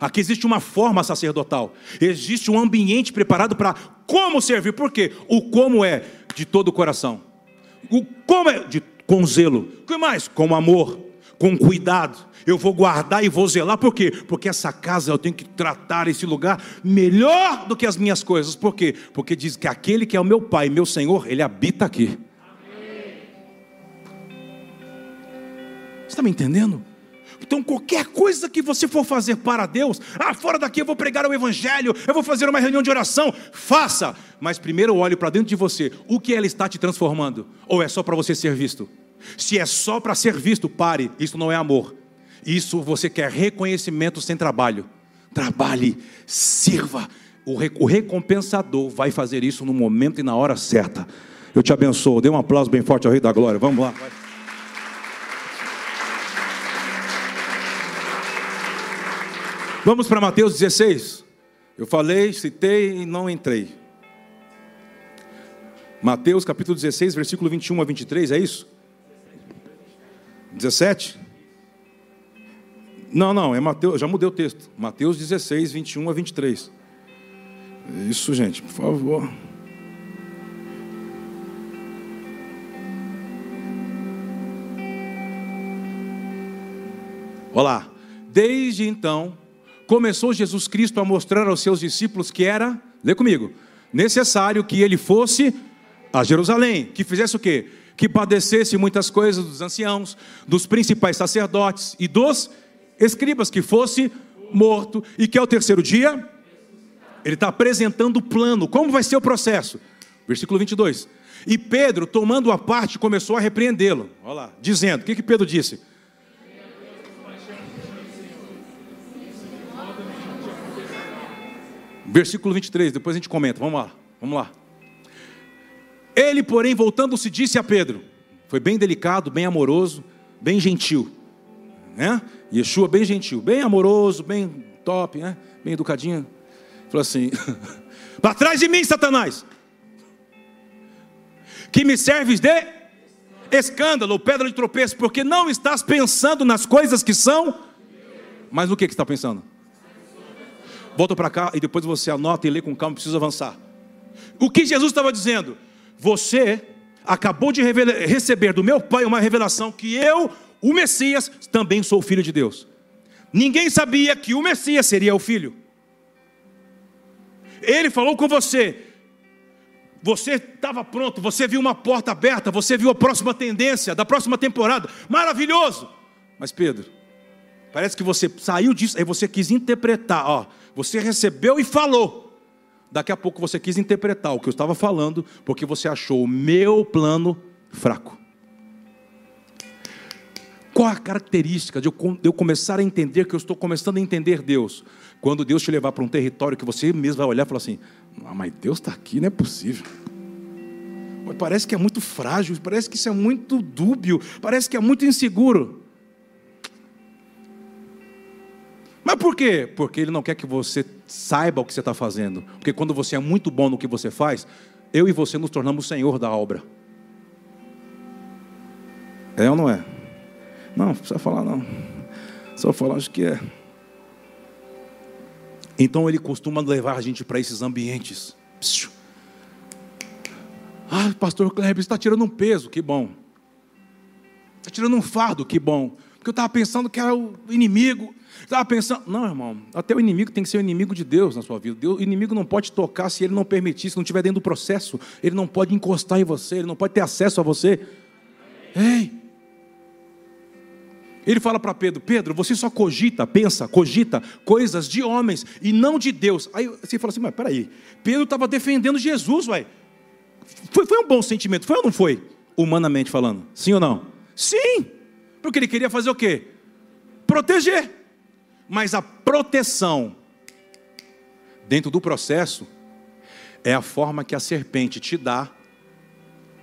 Aqui existe uma forma sacerdotal. Existe um ambiente preparado para como servir. Por quê? O como é de todo o coração. O como é de, com zelo. O que mais? Com amor, com cuidado. Eu vou guardar e vou zelar. Por quê? Porque essa casa eu tenho que tratar esse lugar melhor do que as minhas coisas. Por quê? Porque diz que aquele que é o meu Pai, meu Senhor, ele habita aqui. Você está me entendendo? Então, qualquer coisa que você for fazer para Deus, ah, fora daqui eu vou pregar o Evangelho, eu vou fazer uma reunião de oração, faça. Mas primeiro olhe para dentro de você, o que ela está te transformando? Ou é só para você ser visto? Se é só para ser visto, pare, isso não é amor. Isso você quer reconhecimento sem trabalho. Trabalhe, sirva. O recompensador vai fazer isso no momento e na hora certa. Eu te abençoo. Dê um aplauso bem forte ao Rei da Glória. Vamos lá. Vamos para Mateus 16. Eu falei, citei e não entrei. Mateus capítulo 16, versículo 21 a 23, é isso? 17? Não, não, é Mateus, já mudei o texto. Mateus 16, 21 a 23. Isso, gente, por favor. Olá. Desde então, começou Jesus Cristo a mostrar aos seus discípulos que era, lê comigo, necessário que ele fosse a Jerusalém, que fizesse o quê? Que padecesse muitas coisas dos anciãos, dos principais sacerdotes e dos escribas, que fosse morto e que ao terceiro dia ele está apresentando o plano, como vai ser o processo. Versículo 22. E Pedro, tomando a parte, começou a repreendê-lo. Olha lá, dizendo: o que, que Pedro disse? Versículo 23, depois a gente comenta. Vamos lá, vamos lá. Ele, porém, voltando-se, disse a Pedro: Foi bem delicado, bem amoroso, bem gentil. Né? Yeshua, bem gentil, bem amoroso, bem top, né? bem educadinho. Falou assim: Para trás de mim, Satanás, que me serves de escândalo, pedra de tropeço, porque não estás pensando nas coisas que são, mas no que, que está pensando? Volta para cá e depois você anota e lê com calma, precisa avançar. O que Jesus estava dizendo? Você acabou de receber do meu Pai uma revelação que eu, o Messias, também sou filho de Deus. Ninguém sabia que o Messias seria o filho. Ele falou com você. Você estava pronto, você viu uma porta aberta, você viu a próxima tendência da próxima temporada. Maravilhoso. Mas Pedro, parece que você saiu disso, aí você quis interpretar, ó, você recebeu e falou. Daqui a pouco você quis interpretar o que eu estava falando, porque você achou o meu plano fraco. Qual a característica de eu começar a entender que eu estou começando a entender Deus? Quando Deus te levar para um território que você mesmo vai olhar e falar assim: ah, mas Deus está aqui, não é possível. Parece que é muito frágil, parece que isso é muito dúbio, parece que é muito inseguro. Mas por quê? Porque ele não quer que você saiba o que você está fazendo. Porque quando você é muito bom no que você faz, eu e você nos tornamos senhor da obra. É ou não é? Não, não precisa falar não. Só falar acho que é. Então ele costuma levar a gente para esses ambientes. Ah, pastor Kleber está tirando um peso, que bom. Está tirando um fardo, que bom. Porque eu estava pensando que era o inimigo. Estava pensando, não, irmão, até o inimigo tem que ser o inimigo de Deus na sua vida. Deus, o inimigo não pode tocar se ele não permitir, se não estiver dentro do processo. Ele não pode encostar em você, ele não pode ter acesso a você. Ei! Ele fala para Pedro: Pedro, você só cogita, pensa, cogita coisas de homens e não de Deus. Aí você fala assim: mas peraí, Pedro estava defendendo Jesus, ué. Foi, foi um bom sentimento, foi ou não foi? Humanamente falando, sim ou não? Sim, porque ele queria fazer o quê? Proteger. Mas a proteção dentro do processo é a forma que a serpente te dá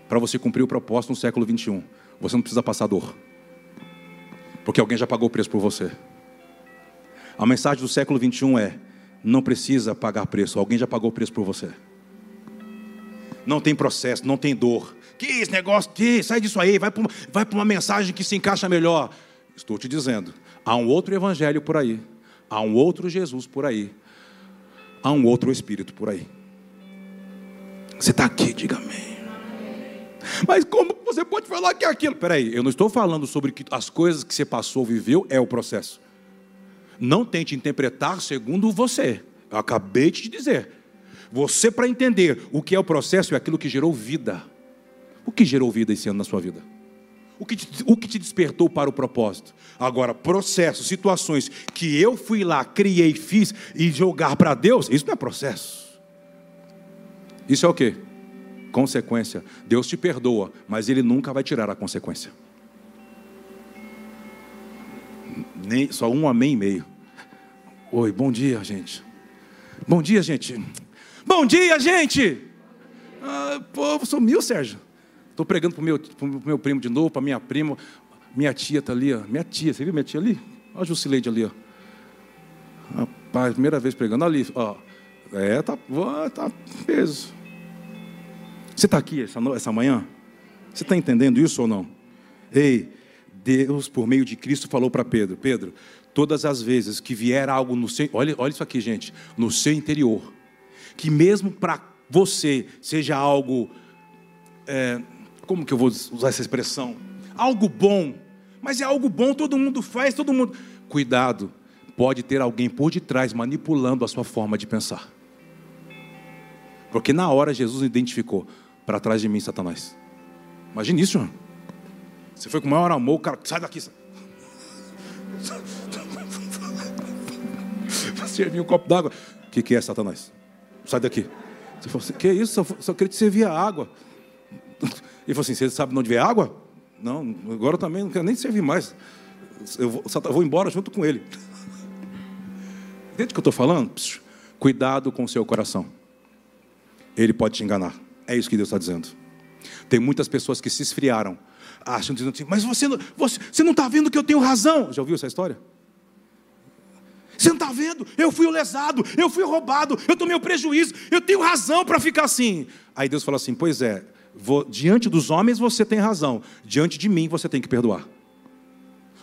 para você cumprir o propósito no século 21. Você não precisa passar dor. Porque alguém já pagou o preço por você. A mensagem do século 21 é: não precisa pagar preço, alguém já pagou o preço por você. Não tem processo, não tem dor. Que esse negócio, que sai disso aí, vai para vai uma mensagem que se encaixa melhor. Estou te dizendo, há um outro evangelho por aí, há um outro Jesus por aí, há um outro Espírito por aí. Você está aqui, diga amém. Mas como você pode falar que é aquilo? Peraí, eu não estou falando sobre que as coisas que você passou, viveu, é o processo. Não tente interpretar segundo você. Eu acabei de te dizer. Você, para entender o que é o processo, é aquilo que gerou vida. O que gerou vida esse ano na sua vida? O que, te, o que te despertou para o propósito? Agora, processos, situações que eu fui lá, criei, fiz e jogar para Deus, isso não é processo. Isso é o quê? Consequência. Deus te perdoa, mas Ele nunca vai tirar a consequência. Nem, só um amém e meio. Oi, bom dia, gente. Bom dia, gente. Bom dia, gente. Ah, povo sumiu, Sérgio. Estou pregando para o meu, meu primo de novo, para minha prima. Minha tia está ali, ó. Minha tia, você viu minha tia ali? Olha a Jusileide ali, ó. Rapaz, primeira vez pregando ali, ó. É, tá, tá peso. Você está aqui essa, essa manhã? Você está entendendo isso ou não? Ei, Deus, por meio de Cristo, falou para Pedro: Pedro, todas as vezes que vier algo no seu. Olha, olha isso aqui, gente. No seu interior. Que mesmo para você seja algo. É, como que eu vou usar essa expressão? Algo bom. Mas é algo bom, todo mundo faz, todo mundo. Cuidado, pode ter alguém por detrás manipulando a sua forma de pensar. Porque na hora Jesus identificou: para trás de mim, Satanás. Imagine isso, irmão. Você foi com o maior amor, cara, sai daqui. Servir um copo d'água. O que, que é, Satanás? Sai daqui. Você falou assim, que isso? Só, só queria te servir a água. Ele falou assim, você sabe onde vem água? Não, agora também não quero nem servir mais. Eu vou, eu vou embora junto com ele. Entende o que eu estou falando? Cuidado com o seu coração. Ele pode te enganar. É isso que Deus está dizendo. Tem muitas pessoas que se esfriaram, acham, dizendo assim, mas você, você, você não está vendo que eu tenho razão. Já ouviu essa história? Você não está vendo? Eu fui lesado, eu fui roubado, eu tomei o prejuízo, eu tenho razão para ficar assim. Aí Deus fala assim: Pois é, vou, diante dos homens você tem razão, diante de mim você tem que perdoar.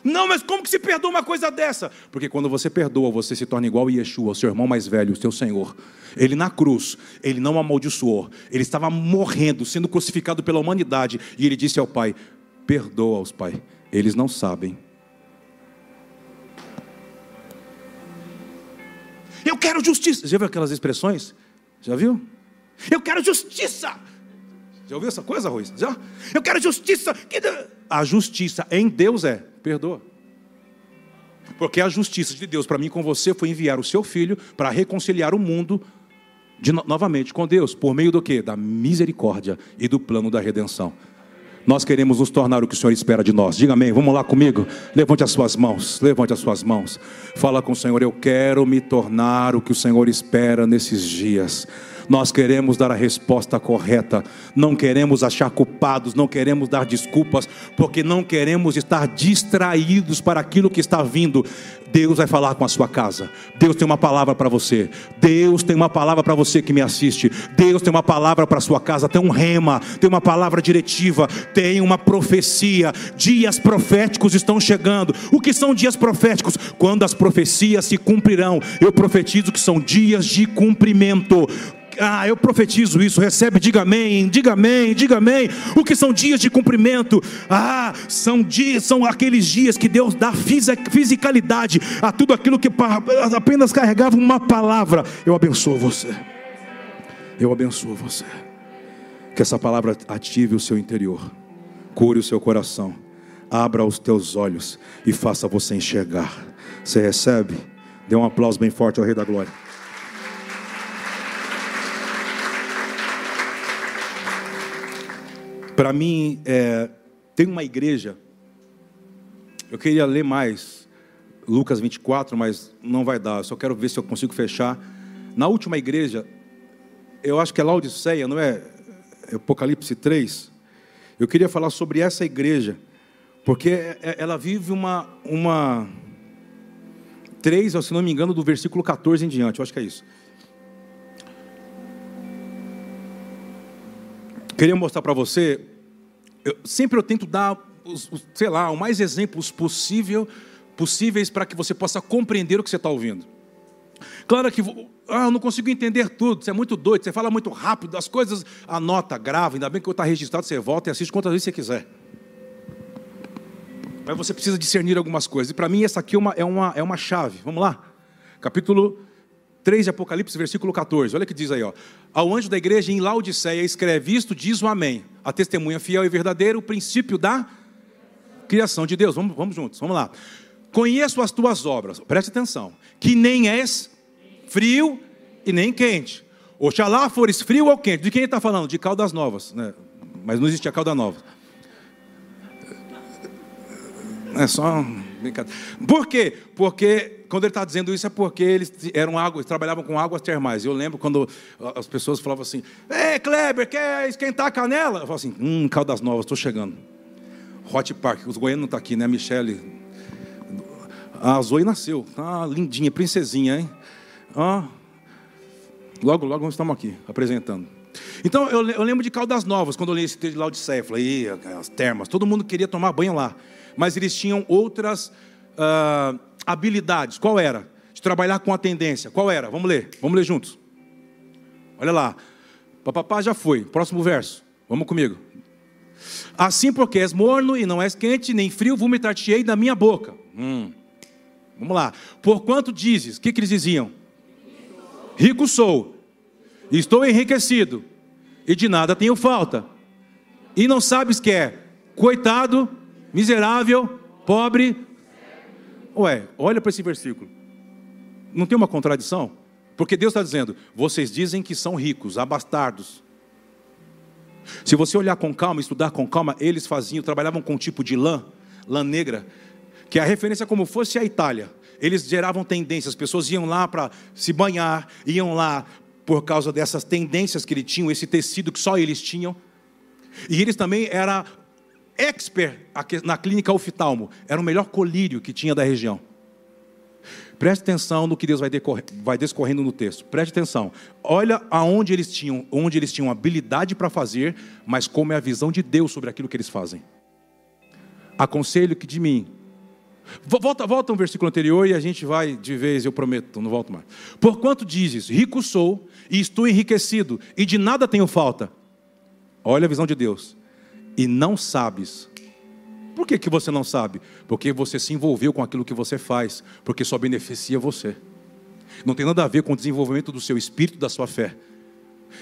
Não, mas como que se perdoa uma coisa dessa? Porque quando você perdoa, você se torna igual a Yeshua, seu irmão mais velho, o seu Senhor. Ele na cruz, ele não amaldiçoou, ele estava morrendo, sendo crucificado pela humanidade, e ele disse ao Pai: Perdoa-os, Pai, eles não sabem. Eu quero justiça. Já viu aquelas expressões? Já viu? Eu quero justiça. Já ouviu essa coisa, Ruiz? Já? Eu quero justiça. A justiça em Deus é perdoa. Porque a justiça de Deus para mim com você foi enviar o seu filho para reconciliar o mundo de, novamente com Deus, por meio do que? Da misericórdia e do plano da redenção. Nós queremos nos tornar o que o Senhor espera de nós. Diga amém. Vamos lá comigo. Levante as suas mãos. Levante as suas mãos. Fala com o Senhor. Eu quero me tornar o que o Senhor espera nesses dias. Nós queremos dar a resposta correta, não queremos achar culpados, não queremos dar desculpas, porque não queremos estar distraídos para aquilo que está vindo. Deus vai falar com a sua casa. Deus tem uma palavra para você. Deus tem uma palavra para você que me assiste. Deus tem uma palavra para a sua casa. Tem um rema, tem uma palavra diretiva, tem uma profecia. Dias proféticos estão chegando. O que são dias proféticos? Quando as profecias se cumprirão. Eu profetizo que são dias de cumprimento Ah, eu profetizo isso, recebe, diga amém, diga amém, diga amém. O que são dias de cumprimento? Ah, são dias, são aqueles dias que Deus dá fisicalidade a tudo aquilo que apenas carregava uma palavra. Eu abençoo você. Eu abençoo você. Que essa palavra ative o seu interior, cure o seu coração, abra os teus olhos e faça você enxergar. Você recebe? Dê um aplauso bem forte ao Rei da Glória. Para mim, é, tem uma igreja, eu queria ler mais Lucas 24, mas não vai dar, eu só quero ver se eu consigo fechar. Na última igreja, eu acho que é Laodiceia, não é? Apocalipse 3. Eu queria falar sobre essa igreja, porque é, é, ela vive uma, uma 3, se não me engano, do versículo 14 em diante, eu acho que é isso. Queria mostrar para você, eu, sempre eu tento dar, os, os, sei lá, o mais exemplos possível, possíveis para que você possa compreender o que você está ouvindo. Claro que ah, eu não consigo entender tudo, você é muito doido, você fala muito rápido, as coisas, anota, grava, ainda bem que está registrado, você volta e assiste quantas vezes você quiser. Mas você precisa discernir algumas coisas. E para mim essa aqui é uma, é, uma, é uma chave. Vamos lá? Capítulo 3 de Apocalipse, versículo 14. Olha o que diz aí, ó. Ao anjo da igreja em Laodiceia, escreve isto, diz o amém. A testemunha fiel e verdadeira, o princípio da criação de Deus. Vamos, vamos juntos, vamos lá. Conheço as tuas obras, preste atenção, que nem és frio e nem quente. Oxalá fores frio ou quente. De quem ele está falando? De Caldas Novas, né? Mas não existia Caldas Novas. É só brincadeira. Por quê? Porque quando ele está dizendo isso é porque eles eram água, trabalhavam com águas termais. Eu lembro quando as pessoas falavam assim: Ei, Kleber, quer esquentar a canela? Eu falo assim: Hum, Caldas Novas, estou chegando. Hot Park, os goianos não estão tá aqui, né? Michele. A Zoe nasceu, tá lindinha, princesinha, hein? Ah, logo, logo nós estamos aqui apresentando. Então eu, eu lembro de Caldas Novas, quando eu li esse texto de Laodiceia, falei, as termas, todo mundo queria tomar banho lá mas eles tinham outras uh, habilidades. Qual era? De trabalhar com a tendência. Qual era? Vamos ler, vamos ler juntos. Olha lá. Papapá já foi. Próximo verso. Vamos comigo. Assim porque és morno e não és quente, nem frio, vomitar-te-ei da minha boca. Hum. Vamos lá. Porquanto dizes, o que, que eles diziam? Rico sou, estou enriquecido, e de nada tenho falta. E não sabes que é coitado, miserável, pobre. Ué, olha para esse versículo. Não tem uma contradição? Porque Deus está dizendo: vocês dizem que são ricos, abastardos. Se você olhar com calma, estudar com calma, eles faziam, trabalhavam com um tipo de lã, lã negra, que a referência é como fosse a Itália. Eles geravam tendências, as pessoas iam lá para se banhar, iam lá por causa dessas tendências que eles tinham, esse tecido que só eles tinham. E eles também era expert na clínica oftalmo, era o melhor colírio que tinha da região. Preste atenção no que Deus vai, decorrer, vai descorrendo no texto. Preste atenção. Olha aonde eles tinham, onde eles tinham habilidade para fazer, mas como é a visão de Deus sobre aquilo que eles fazem. Aconselho que de mim. Volta, volta um versículo anterior e a gente vai de vez, eu prometo, não volto mais. Porquanto dizes, rico sou e estou enriquecido, e de nada tenho falta. Olha a visão de Deus e não sabes. Por que, que você não sabe? Porque você se envolveu com aquilo que você faz, porque só beneficia você. Não tem nada a ver com o desenvolvimento do seu espírito, da sua fé.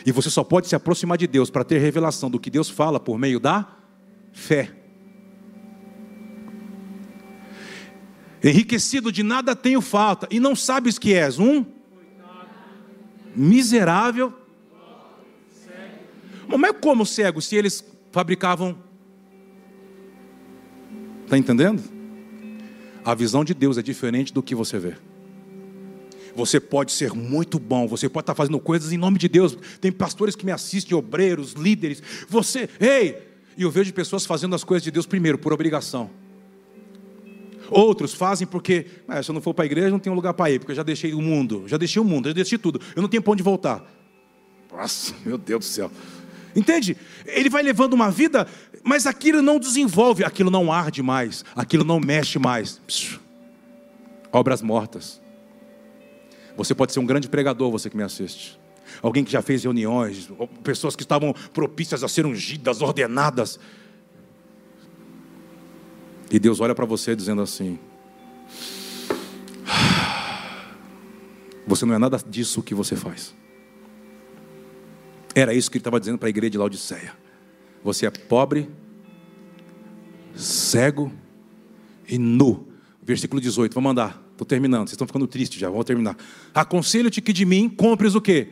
E você só pode se aproximar de Deus para ter revelação do que Deus fala por meio da fé. Enriquecido de nada tenho falta, e não sabes que és um miserável. Mas como cego, se eles fabricavam. Está entendendo? A visão de Deus é diferente do que você vê. Você pode ser muito bom, você pode estar fazendo coisas em nome de Deus. Tem pastores que me assistem, obreiros, líderes. Você, ei! E eu vejo pessoas fazendo as coisas de Deus primeiro, por obrigação. Outros fazem porque, ah, se eu não for para a igreja, não tenho lugar para ir, porque eu já deixei o mundo, já deixei o mundo, já deixei tudo. Eu não tenho para onde voltar. Nossa, meu Deus do céu. Entende? Ele vai levando uma vida, mas aquilo não desenvolve, aquilo não arde mais, aquilo não mexe mais. Psh, obras mortas. Você pode ser um grande pregador, você que me assiste. Alguém que já fez reuniões, pessoas que estavam propícias a ser ungidas, ordenadas. E Deus olha para você dizendo assim: Você não é nada disso que você faz. Era isso que ele estava dizendo para a igreja de Laodiceia. Você é pobre, cego e nu. Versículo 18, vamos mandar. Estou terminando, vocês estão ficando tristes já, vamos terminar. Aconselho-te que de mim compres o quê?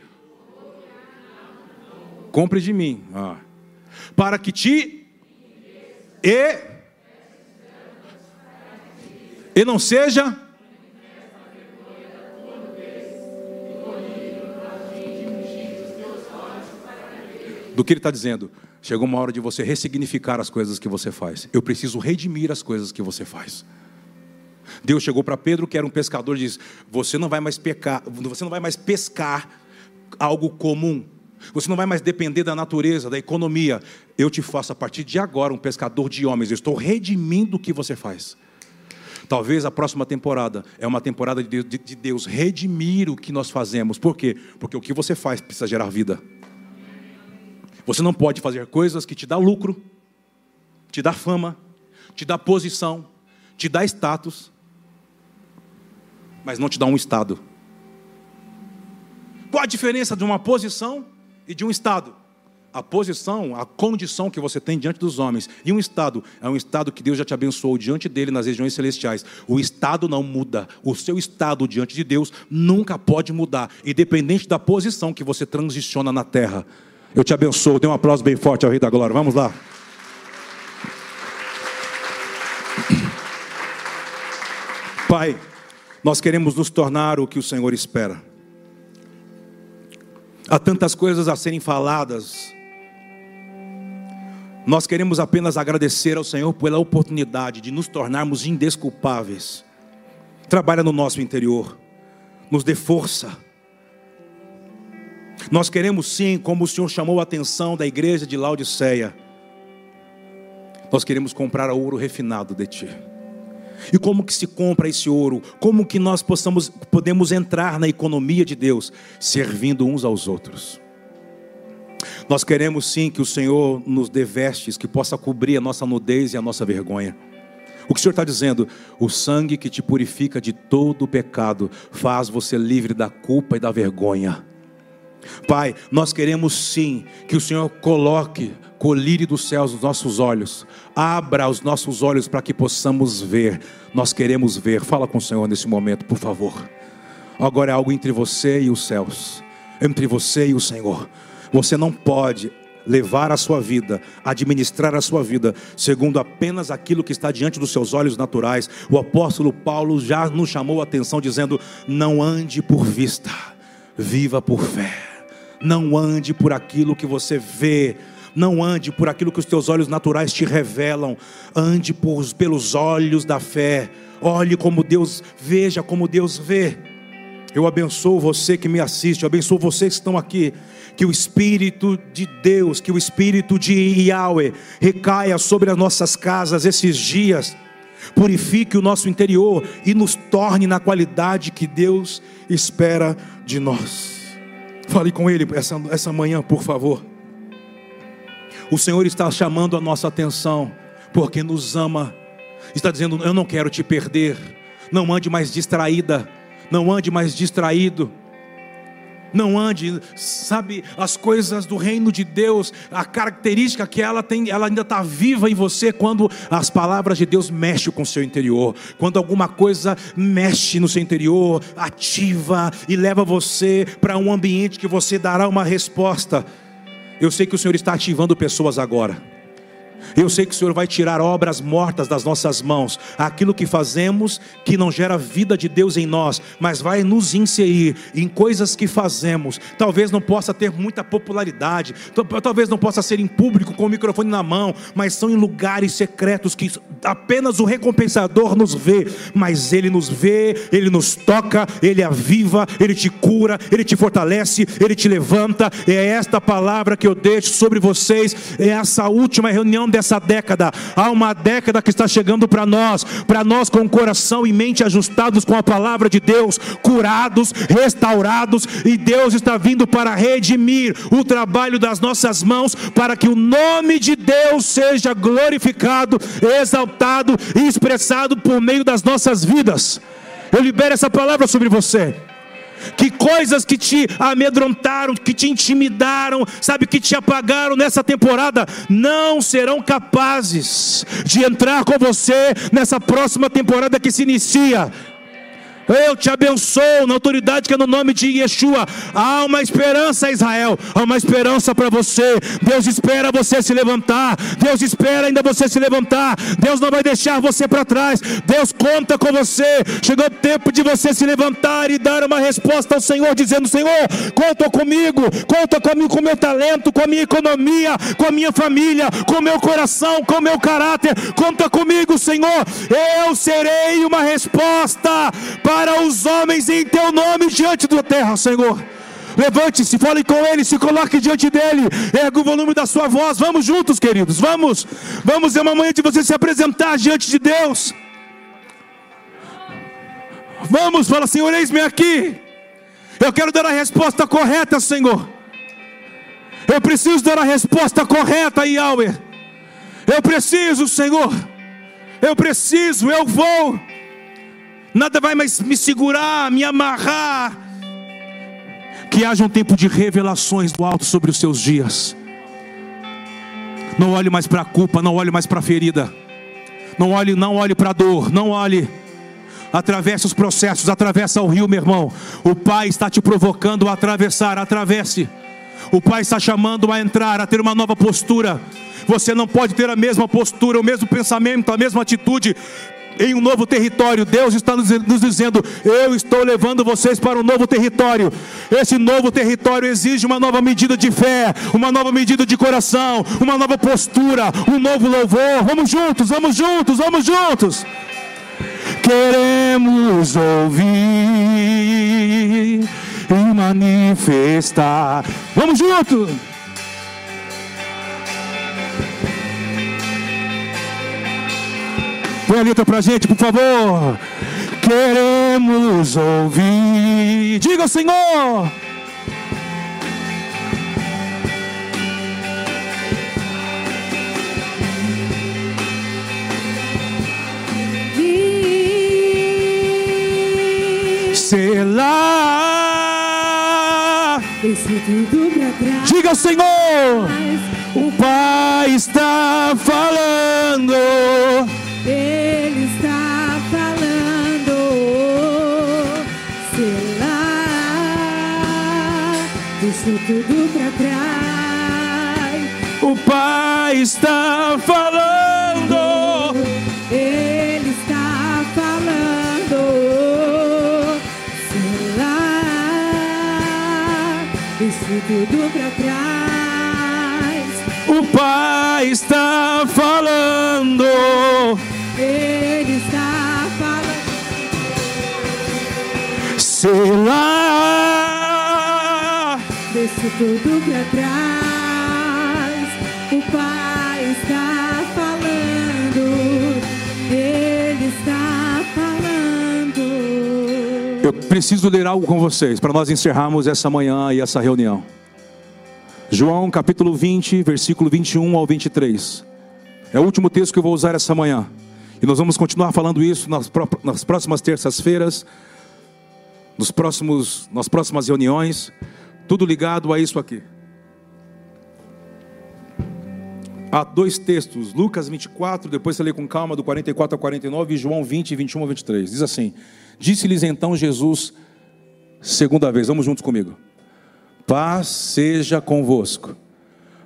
Compre de mim. Ah. Para que te e e não seja do que ele está dizendo. Chegou uma hora de você ressignificar as coisas que você faz. Eu preciso redimir as coisas que você faz. Deus chegou para Pedro, que era um pescador, e disse: Você não vai mais pecar, você não vai mais pescar algo comum. Você não vai mais depender da natureza, da economia. Eu te faço a partir de agora um pescador de homens. Eu estou redimindo o que você faz. Talvez a próxima temporada é uma temporada de Deus redimir o que nós fazemos. Por quê? Porque o que você faz precisa gerar vida. Você não pode fazer coisas que te dá lucro, te dá fama, te dá posição, te dá status, mas não te dá um estado. Qual a diferença de uma posição e de um estado. A posição, a condição que você tem diante dos homens. E um estado é um estado que Deus já te abençoou diante dele nas regiões celestiais. O estado não muda. O seu estado diante de Deus nunca pode mudar, independente da posição que você transiciona na terra. Eu te abençoo. Dê um aplauso bem forte ao Rei da Glória. Vamos lá. Pai, nós queremos nos tornar o que o Senhor espera. Há tantas coisas a serem faladas. Nós queremos apenas agradecer ao Senhor pela oportunidade de nos tornarmos indesculpáveis. Trabalha no nosso interior, nos dê força. Nós queremos sim, como o Senhor chamou a atenção da igreja de Laodiceia, nós queremos comprar ouro refinado de Ti. E como que se compra esse ouro? Como que nós possamos, podemos entrar na economia de Deus? Servindo uns aos outros. Nós queremos sim que o Senhor nos dê vestes que possa cobrir a nossa nudez e a nossa vergonha. O que o Senhor está dizendo? O sangue que te purifica de todo o pecado faz você livre da culpa e da vergonha. Pai, nós queremos sim que o Senhor coloque colírio dos céus nos nossos olhos, abra os nossos olhos para que possamos ver. Nós queremos ver. Fala com o Senhor nesse momento, por favor. Agora é algo entre você e os céus, entre você e o Senhor. Você não pode levar a sua vida, administrar a sua vida, segundo apenas aquilo que está diante dos seus olhos naturais. O apóstolo Paulo já nos chamou a atenção, dizendo: não ande por vista, viva por fé. Não ande por aquilo que você vê, não ande por aquilo que os teus olhos naturais te revelam, ande por, pelos olhos da fé. Olhe como Deus, veja como Deus vê. Eu abençoo você que me assiste, eu abençoo vocês que estão aqui. Que o Espírito de Deus, que o Espírito de Yahweh recaia sobre as nossas casas esses dias, purifique o nosso interior e nos torne na qualidade que Deus espera de nós. Fale com Ele essa, essa manhã, por favor. O Senhor está chamando a nossa atenção, porque nos ama. Está dizendo: Eu não quero te perder. Não ande mais distraída. Não ande mais distraído. Não ande, sabe, as coisas do reino de Deus, a característica que ela tem, ela ainda está viva em você quando as palavras de Deus mexem com o seu interior, quando alguma coisa mexe no seu interior, ativa e leva você para um ambiente que você dará uma resposta. Eu sei que o Senhor está ativando pessoas agora. Eu sei que o Senhor vai tirar obras mortas das nossas mãos, aquilo que fazemos que não gera vida de Deus em nós, mas vai nos inserir em coisas que fazemos. Talvez não possa ter muita popularidade, talvez não possa ser em público com o microfone na mão, mas são em lugares secretos que apenas o recompensador nos vê, mas ele nos vê, ele nos toca, ele aviva, ele te cura, ele te fortalece, ele te levanta. É esta palavra que eu deixo sobre vocês, é essa última reunião dessa década. Há uma década que está chegando para nós, para nós com coração e mente ajustados com a palavra de Deus, curados, restaurados, e Deus está vindo para redimir o trabalho das nossas mãos, para que o nome de Deus seja glorificado, exaltado e expressado por meio das nossas vidas. Eu libero essa palavra sobre você que coisas que te amedrontaram, que te intimidaram, sabe, que te apagaram nessa temporada, não serão capazes de entrar com você nessa próxima temporada que se inicia. Eu te abençoo na autoridade que é no nome de Yeshua. Há uma esperança, Israel. Há uma esperança para você. Deus espera você se levantar. Deus espera ainda você se levantar. Deus não vai deixar você para trás. Deus conta com você. Chegou o tempo de você se levantar e dar uma resposta ao Senhor, dizendo: Senhor, conta comigo, conta comigo com o meu talento, com a minha economia, com a minha família, com o meu coração, com o meu caráter. Conta comigo, Senhor. Eu serei uma resposta para para os homens em teu nome diante da terra, Senhor. Levante-se, fale com ele, se coloque diante dele, erga o volume da sua voz. Vamos juntos, queridos, vamos. Vamos, é uma manhã de você se apresentar diante de Deus. Vamos, fala, Senhor, eis-me aqui. Eu quero dar a resposta correta, Senhor. Eu preciso dar a resposta correta, Yahweh. Eu preciso, Senhor. Eu preciso, eu vou nada vai mais me segurar, me amarrar. Que haja um tempo de revelações do alto sobre os seus dias. Não olhe mais para a culpa, não olhe mais para a ferida. Não olhe, não olhe para a dor, não olhe. Atravesse os processos, atravessa o rio, meu irmão. O Pai está te provocando a atravessar, atravesse. O Pai está chamando a entrar, a ter uma nova postura. Você não pode ter a mesma postura, o mesmo pensamento, a mesma atitude em um novo território. Deus está nos, dizendo: Eu estou levando vocês para um novo território. Esse novo território exige uma nova medida de fé, uma nova medida de coração, uma nova postura, um novo louvor. Vamos juntos, vamos juntos, vamos juntos. Queremos ouvir e manifestar. Vamos juntos. Põe a letra pra gente, por favor. Queremos ouvir. Diga, Senhor. Selah. Diga, Senhor. O Pai está falando. Deixa tudo pra trás. O Pai está falando, Ele está falando, sei lá, deixa tudo pra trás. O Pai está falando. Ele está falando. Sei lá. Deixa tudo pra trás. O Pai está falando. Ele está falando. Eu preciso ler algo com vocês para nós encerrarmos essa manhã e essa reunião. João capítulo 20, versículo 21 ao 23. É o último texto que eu vou usar essa manhã. E nós vamos continuar falando isso nas, nas próximas terças-feiras, nos próximos, nas próximas reuniões, tudo ligado a isso aqui. Há dois textos, Lucas 24, depois você lê com calma, do 44 ao 49, e João 20, 21 ao 23. Diz assim: Disse-lhes então Jesus, segunda vez, vamos juntos comigo. Paz seja convosco.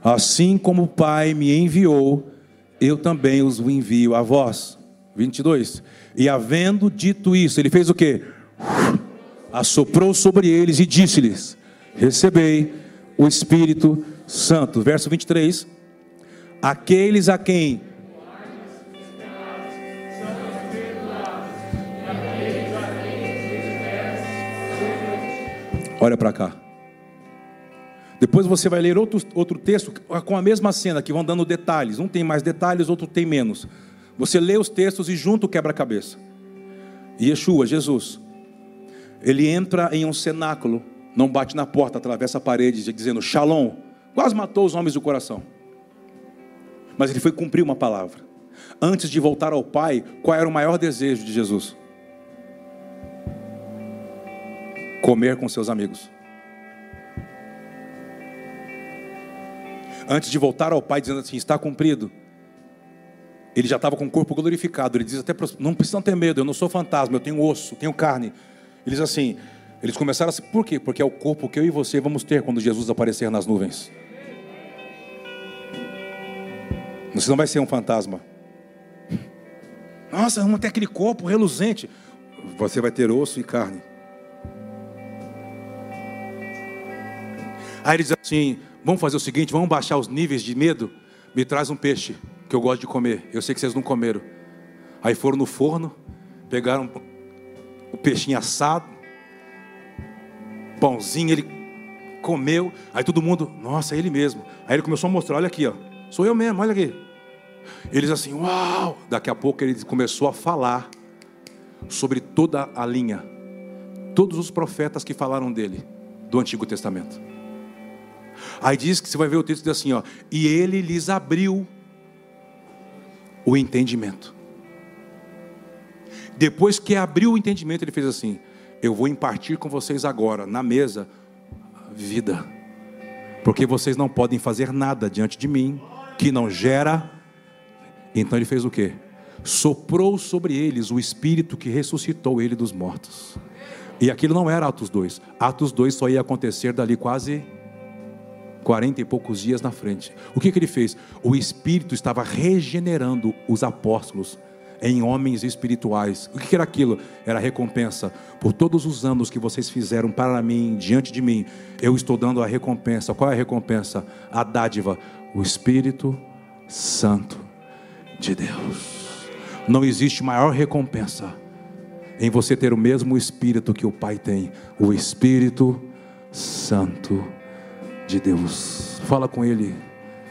Assim como o Pai me enviou, eu também os envio a vós. 22. E havendo dito isso, ele fez o que? Assoprou sobre eles e disse-lhes: Recebei o Espírito Santo. Verso 23. Aqueles a quem Olha para cá. Depois você vai ler outro, outro texto com a mesma cena, que vão dando detalhes. Um tem mais detalhes, outro tem menos. Você lê os textos e junto quebra-cabeça. Yeshua, Jesus, ele entra em um cenáculo, não bate na porta, atravessa a parede, dizendo Shalom, quase matou os homens do coração. Mas ele foi cumprir uma palavra. Antes de voltar ao Pai, qual era o maior desejo de Jesus? Comer com seus amigos. antes de voltar ao Pai, dizendo assim: está cumprido. Ele já estava com o corpo glorificado. Ele diz até: não precisam ter medo, eu não sou fantasma, eu tenho osso, tenho carne. Ele diz assim: eles começaram assim, por quê? Porque é o corpo que eu e você vamos ter quando Jesus aparecer nas nuvens. Você não vai ser um fantasma. Nossa, vamos ter aquele corpo reluzente. Você vai ter osso e carne. Aí ele diz assim: Vamos fazer o seguinte, vamos baixar os níveis de medo. Me traz um peixe que eu gosto de comer. Eu sei que vocês não comeram. Aí foram no forno, pegaram o peixinho assado, pãozinho, ele comeu. Aí todo mundo, nossa, é ele mesmo. Aí ele começou a mostrar, olha aqui, ó. Sou eu mesmo, olha aqui. Eles assim, uau! Daqui a pouco ele começou a falar sobre toda a linha, todos os profetas que falaram dele do Antigo Testamento. Aí diz que você vai ver o texto assim, ó, e ele lhes abriu o entendimento. Depois que abriu o entendimento, ele fez assim: Eu vou impartir com vocês agora, na mesa, vida. Porque vocês não podem fazer nada diante de mim que não gera. Então ele fez o que? Soprou sobre eles o espírito que ressuscitou ele dos mortos. E aquilo não era Atos 2. Atos 2 só ia acontecer dali quase 40 e poucos dias na frente. O que, que ele fez? O Espírito estava regenerando os apóstolos em homens espirituais. O que, era aquilo? Era recompensa. Por todos os anos que vocês fizeram para mim, diante de mim, eu estou dando a recompensa. Qual é a recompensa? A dádiva. O Espírito Santo de Deus. Não existe maior recompensa em você ter o mesmo Espírito que o Pai tem, o Espírito Santo de Deus. Fala com Ele.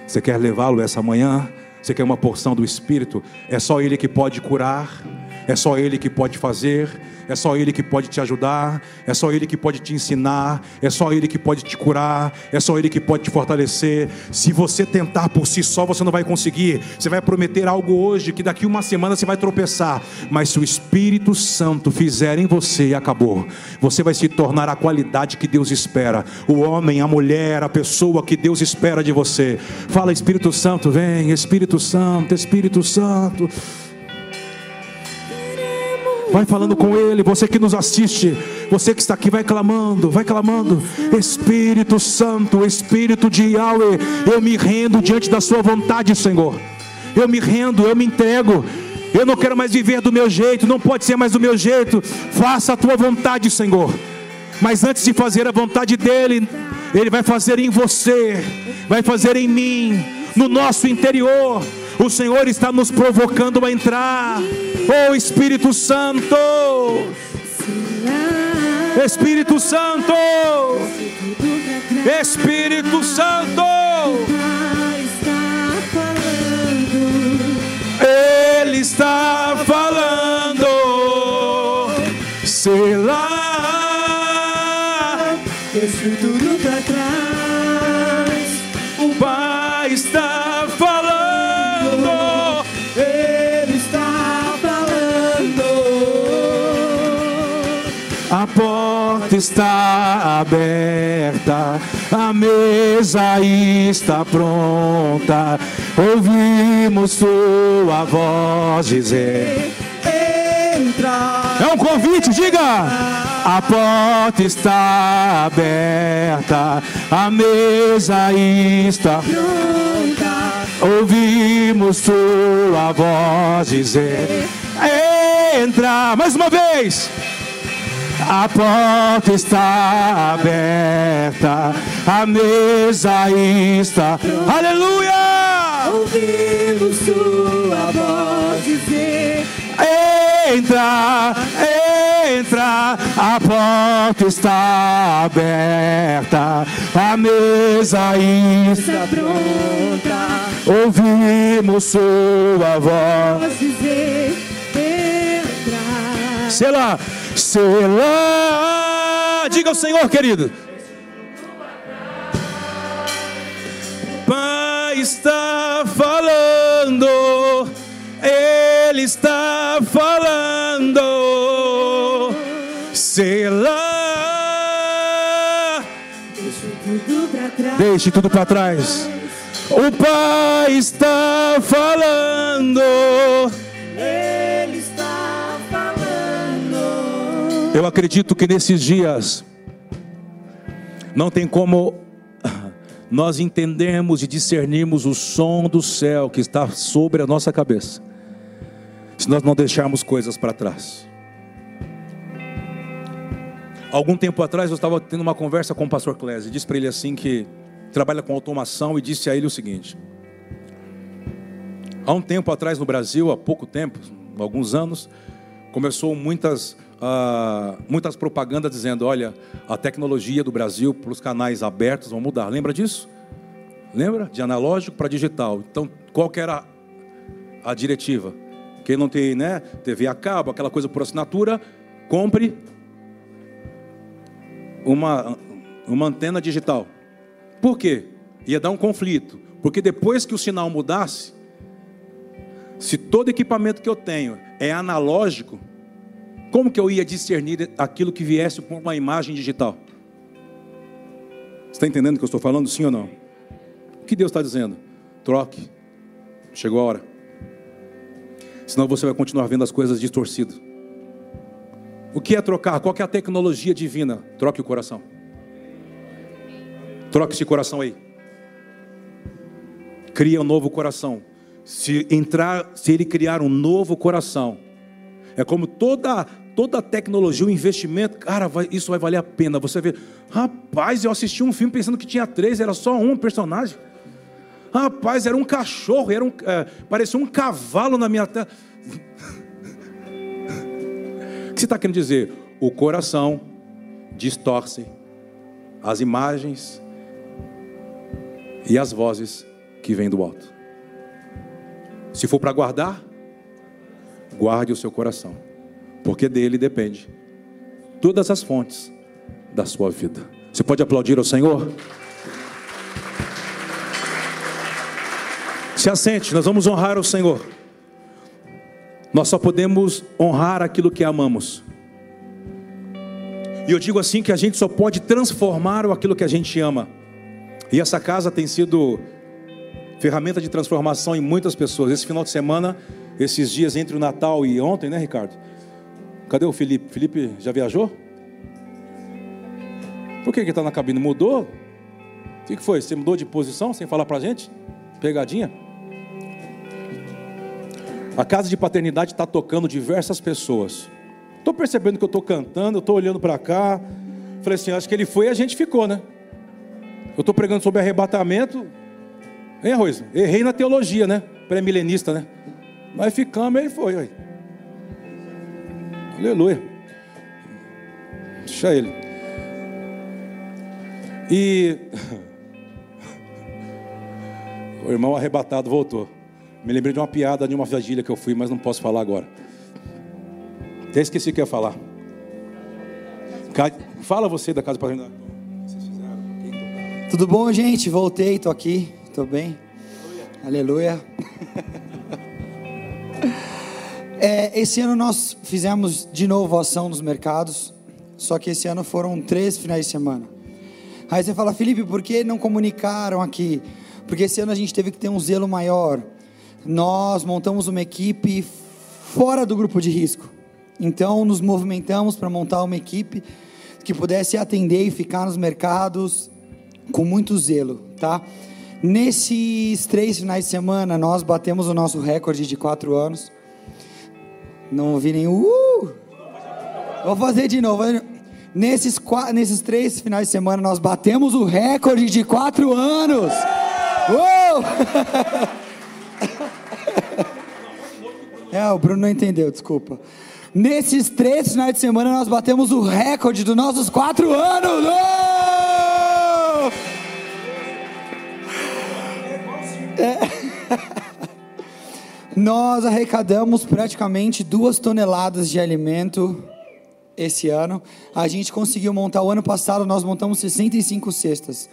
Você quer levá-lo essa manhã? Você quer uma porção do Espírito? É só Ele que pode curar, é só Ele que pode fazer, é só Ele que pode te ajudar, é só Ele que pode te ensinar, é só Ele que pode te curar, é só Ele que pode te fortalecer. Se você tentar por si só, você não vai conseguir. Você vai prometer algo hoje que daqui uma semana você vai tropeçar, mas se o Espírito Santo fizer em você, acabou. Você vai se tornar a qualidade que Deus espera. O homem, a mulher, a pessoa que Deus espera de você. Fala, Espírito Santo, vem, Espírito Santo, Espírito Santo. Vai falando com Ele, você que nos assiste, você que está aqui, vai clamando, vai clamando. Espírito Santo, Espírito de Yahweh, eu me rendo diante da Sua vontade, Senhor. Eu me rendo, eu me entrego. Eu não quero mais viver do meu jeito, não pode ser mais do meu jeito. Faça a tua vontade, Senhor. Mas antes de fazer a vontade dEle, Ele vai fazer em você, vai fazer em mim, no nosso interior. O Senhor está nos provocando a entrar. Oh Espírito Santo! Espírito Santo! Espírito Santo! Ele está falando. Está aberta, a mesa está pronta. Ouvimos tua voz dizer: Entra. É um convite, diga. A porta está aberta, a mesa está pronta. Ouvimos tua voz dizer: Entra. Mais uma vez. A porta está aberta, a mesa está. Aleluia! Ouvimos sua voz dizer: Entra, entrar, a porta está aberta, a mesa está pronta. Ouvimos sua voz dizer: entra. Sei lá, sei lá. Diga ao Senhor, querido. Pai está falando, Ele está falando, sei lá. Deixe tudo para trás. O Pai está falando. Acredito que nesses dias não tem como nós entendermos e discernirmos o som do céu que está sobre a nossa cabeça, se nós não deixarmos coisas para trás. Algum tempo atrás eu estava tendo uma conversa com o pastor Clésio, disse para ele assim que trabalha com automação e disse a ele o seguinte: Há um tempo atrás no Brasil, há pouco tempo, alguns anos, começou muitas uh, muitas propagandas dizendo: olha, a tecnologia do Brasil para os canais abertos vão mudar. Lembra disso? Lembra? De analógico para digital. Então, qual que era a diretiva? Quem não tem né, TV a cabo, aquela coisa por assinatura, compre uma, uma antena digital. Por quê? Ia dar um conflito. Porque depois que o sinal mudasse, se todo equipamento que eu tenho é analógico, como que eu ia discernir aquilo que viesse por uma imagem digital? Você está entendendo o que eu estou falando, sim ou não? O que Deus está dizendo? Troque. Chegou a hora. Senão você vai continuar vendo as coisas distorcidas. O que é trocar? Qual é a tecnologia divina? Troque o coração. Troque esse coração aí. Cria um novo coração. Se entrar, se ele criar um novo coração, é como toda toda a tecnologia, o investimento, cara, vai, isso vai valer a pena. Você vê, rapaz, eu assisti um filme pensando que tinha três, era só um personagem. Rapaz, era um cachorro, era um, é, parecia um cavalo na minha tela. o que você está querendo dizer? O coração distorce as imagens e as vozes que vêm do alto. Se for para guardar, guarde o seu coração porque dele depende todas as fontes da sua vida. Você pode aplaudir ao Senhor? Se assente, nós vamos honrar o Senhor. Nós só podemos honrar aquilo que amamos. E eu digo assim que a gente só pode transformar aquilo que a gente ama. E essa casa tem sido ferramenta de transformação em muitas pessoas. Esse final de semana, esses dias entre o Natal e ontem, né, Ricardo? Cadê o Felipe? Felipe já viajou? Por que ele está na cabine? Mudou? O que foi? Você mudou de posição sem falar para a gente? Pegadinha? A casa de paternidade está tocando diversas pessoas. Estou percebendo que eu estou cantando, eu estou olhando para cá. Falei assim, acho que ele foi e a gente ficou, né? Eu estou pregando sobre arrebatamento. Hein, Arroz? Errei na teologia, né? Pré-milenista, né? Mas ficamos, ele foi. Aí. Aleluia. Deixa ele. E o irmão arrebatado voltou. Me lembrei de uma piada de uma vigília que eu fui, mas não posso falar agora. Até esqueci o que ia falar. Fala você da casa para Tudo bom, gente? Voltei, tô aqui, tô bem. Aleluia. Aleluia. É, esse ano nós fizemos de novo ação nos mercados, só que esse ano foram três finais de semana. Aí você fala, Felipe, por que não comunicaram aqui? Porque esse ano a gente teve que ter um zelo maior. Nós montamos uma equipe fora do grupo de risco. Então nos movimentamos para montar uma equipe que pudesse atender e ficar nos mercados com muito zelo, tá? Nesses três finais de semana nós batemos o nosso recorde de quatro anos. Não ouvi nenhum. Uh! Vou fazer de novo. Nesses, quatro, nesses três finais de semana, nós batemos o recorde de quatro anos. Uh! É, o Bruno não entendeu, desculpa. Nesses três finais de semana nós batemos o recorde dos nossos quatro anos. Oh! É. Nós arrecadamos praticamente duas toneladas de alimento esse ano. A gente conseguiu montar, o ano passado nós montamos 65 cestas.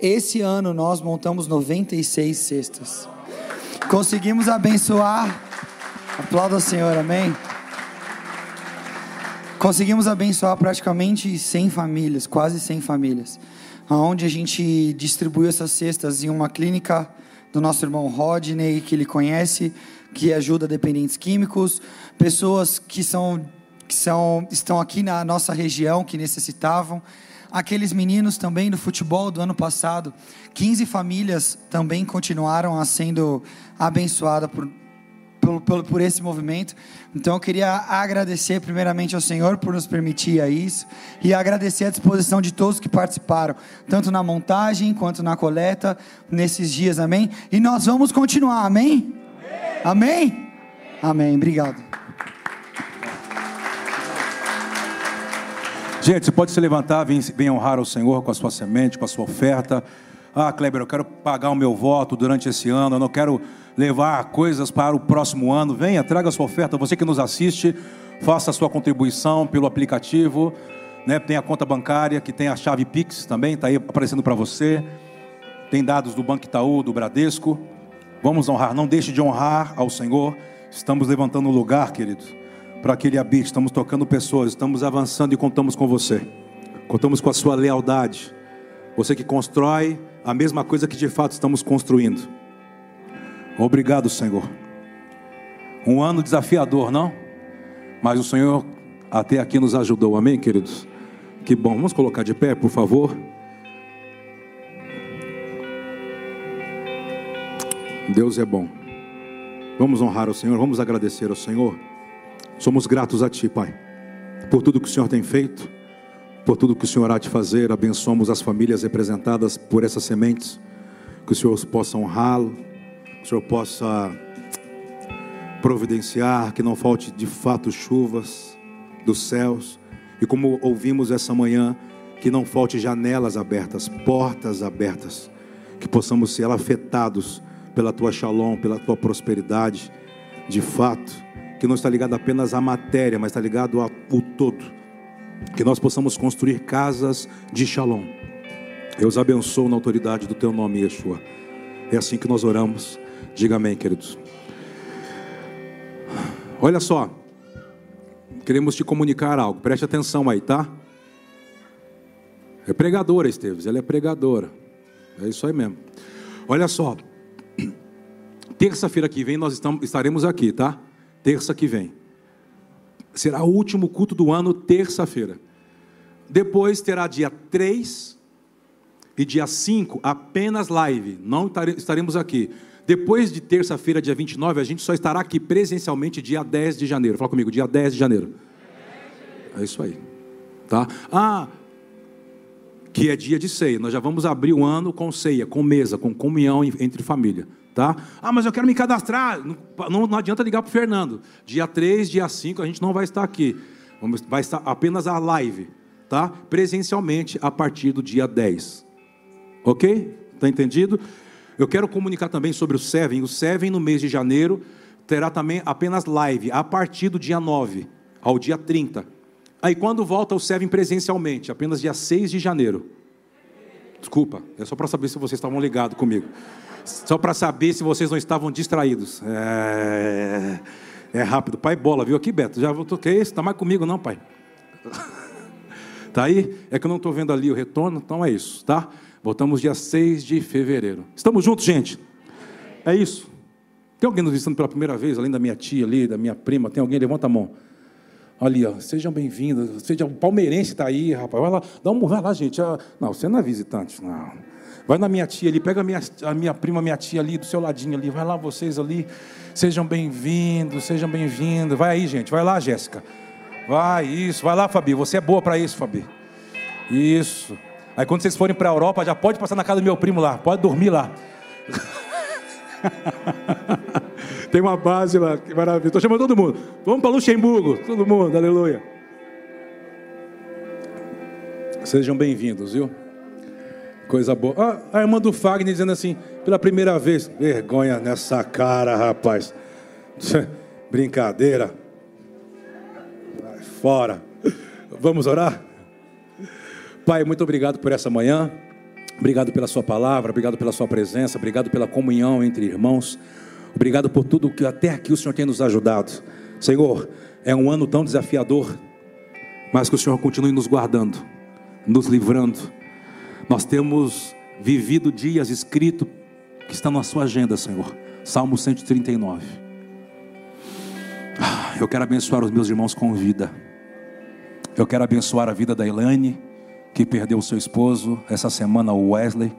Esse ano nós montamos 96 cestas. Conseguimos abençoar. Aplauda o Senhor, amém. Conseguimos abençoar praticamente 100 famílias, quase 100 famílias. Onde a gente distribuiu essas cestas em uma clínica do nosso irmão Rodney, que ele conhece, que ajuda dependentes químicos, pessoas que são que são, estão aqui na nossa região que necessitavam. Aqueles meninos também do futebol do ano passado, 15 famílias também continuaram a sendo abençoadas por, por, por, por, esse movimento. Então eu queria agradecer primeiramente ao Senhor por nos permitir isso e agradecer a disposição de todos que participaram, tanto na montagem quanto na coleta nesses dias, amém? E nós vamos continuar, amém? Amém? Amém, obrigado. Gente, você pode se levantar, vem, vem honrar o Senhor com a sua semente, com a sua oferta. Ah, Kleber, eu quero pagar o meu voto durante esse ano, eu não quero levar coisas para o próximo ano. Venha, traga a sua oferta. Você que nos assiste, faça a sua contribuição pelo aplicativo. Né? Tem a conta bancária, que tem a chave Pix também, está aí aparecendo para você. Tem dados do Banco Itaú, do Bradesco. Vamos honrar, não deixe de honrar ao Senhor. Estamos levantando o lugar, querido para que Ele habite. Estamos tocando pessoas, estamos avançando e contamos com você. Contamos com a sua lealdade. Você que constrói a mesma coisa que de fato estamos construindo. Obrigado, Senhor. Um ano desafiador, não? Mas o Senhor até aqui nos ajudou, amém, queridos? Que bom. Vamos colocar de pé, por favor. Deus é bom. Vamos honrar o Senhor, vamos agradecer ao Senhor. Somos gratos a Ti, Pai, por tudo que o Senhor tem feito, por tudo que o Senhor há de fazer. Abençoamos as famílias representadas por essas sementes, que o Senhor possa honrá-lo, que o Senhor possa providenciar, que não falte de fato chuvas dos céus, e como ouvimos essa manhã, que não falte janelas abertas, portas abertas, que possamos ser afetados pela tua shalom, pela tua prosperidade, de fato que não está ligado apenas à matéria, mas está ligado ao todo. Que nós possamos construir casas de shalom. Eu os abençoo na autoridade do teu nome, Yeshua. É assim que nós oramos. Diga amém, queridos. Olha só. Queremos te comunicar algo. Preste atenção aí, tá? É pregadora, Esteves. Ela é pregadora. É isso aí mesmo. Olha só. Terça-feira que vem nós estamos, estaremos aqui, tá? terça que vem. Será o último culto do ano, terça-feira. Depois terá dia 3 e dia 5 apenas live, não estaremos aqui. Depois de terça-feira, dia 29, a gente só estará aqui presencialmente dia 10 de janeiro. Fala comigo, dia 10 de janeiro. É isso aí. Tá? Ah, que é dia de ceia. Nós já vamos abrir o ano com ceia, com mesa, com comunhão entre família. Tá? Ah, mas eu quero me cadastrar. Não, não adianta ligar para o Fernando. Dia 3, dia 5, a gente não vai estar aqui. Vai estar apenas a live. Tá? Presencialmente a partir do dia 10. Ok? Está entendido? Eu quero comunicar também sobre o Seven. O Seven no mês de janeiro terá também apenas live a partir do dia 9 ao dia 30. Aí quando volta o Seven presencialmente? Apenas dia 6 de janeiro. Desculpa, é só para saber se vocês estavam ligados comigo. Só para saber se vocês não estavam distraídos. É, é rápido. Pai, bola, viu aqui, Beto? Já voltou. Que isso? Está mais comigo, não, pai? Tá aí? É que eu não estou vendo ali o retorno, então é isso, tá? Voltamos dia 6 de fevereiro. Estamos juntos, gente? É isso. Tem alguém nos visitando pela primeira vez, além da minha tia ali, da minha prima? Tem alguém? Levanta a mão. Ali, ó, sejam bem-vindos. Seja o palmeirense está aí, rapaz. Vai lá, dá um, vai lá, gente. Ah, não, você não é visitante, não. Vai na minha tia ali, pega a minha, a minha prima, minha tia ali, do seu ladinho ali. Vai lá vocês ali. Sejam bem-vindos, sejam bem-vindos. Vai aí, gente. Vai lá, Jéssica. Vai, isso. Vai lá, Fabi. Você é boa para isso, Fabi. Isso. Aí quando vocês forem para a Europa, já pode passar na casa do meu primo lá. Pode dormir lá. Tem uma base lá, que maravilha. Estou chamando todo mundo. Vamos para Luxemburgo, todo mundo, aleluia. Sejam bem-vindos, viu? Coisa boa. Ah, a irmã do Fagner dizendo assim, pela primeira vez, vergonha nessa cara, rapaz. Brincadeira. Vai fora. Vamos orar? Pai, muito obrigado por essa manhã. Obrigado pela sua palavra, obrigado pela sua presença, obrigado pela comunhão entre irmãos. Obrigado por tudo que até aqui o Senhor tem nos ajudado. Senhor, é um ano tão desafiador, mas que o Senhor continue nos guardando, nos livrando. Nós temos vivido dias escritos que estão na sua agenda, Senhor. Salmo 139. Ah, eu quero abençoar os meus irmãos com vida. Eu quero abençoar a vida da Elaine, que perdeu o seu esposo essa semana, o Wesley.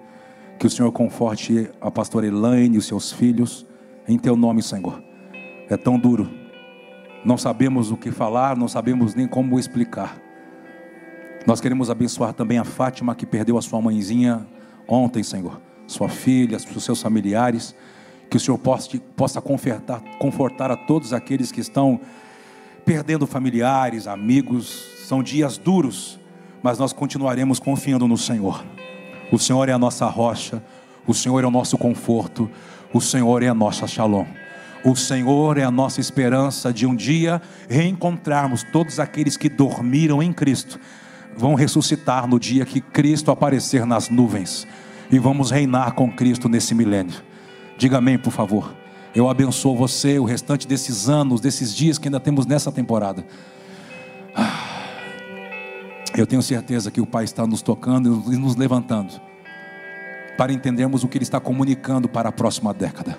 Que o Senhor conforte a pastora Elaine e os seus filhos, em teu nome, Senhor. É tão duro, não sabemos o que falar, não sabemos nem como explicar. Nós queremos abençoar também a Fátima, que perdeu a sua mãezinha ontem, Senhor, sua filha, os seus familiares. Que o Senhor possa, possa confortar, confortar a todos aqueles que estão perdendo familiares, amigos. São dias duros, mas nós continuaremos confiando no Senhor. O Senhor é a nossa rocha, o Senhor é o nosso conforto, o Senhor é a nossa shalom. O Senhor é a nossa esperança de um dia reencontrarmos todos aqueles que dormiram em Cristo. Vão ressuscitar no dia que Cristo aparecer nas nuvens. E vamos reinar com Cristo nesse milênio. Diga amém, por favor. Eu abençoo você o restante desses anos, desses dias que ainda temos nessa temporada. Ah. Eu tenho certeza que o Pai está nos tocando e nos levantando para entendermos o que Ele está comunicando para a próxima década.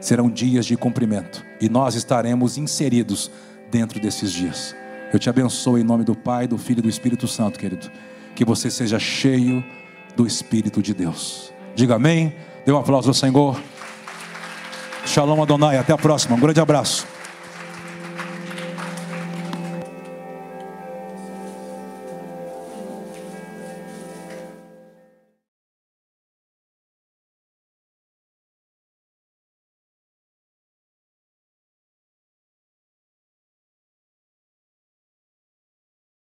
Serão dias de cumprimento e nós estaremos inseridos dentro desses dias. Eu te abençoo em nome do Pai, do Filho e do Espírito Santo, querido. Que você seja cheio do Espírito de Deus. Diga amém. Dê um aplauso ao Senhor. Shalom Adonai. Até a próxima. Um grande abraço.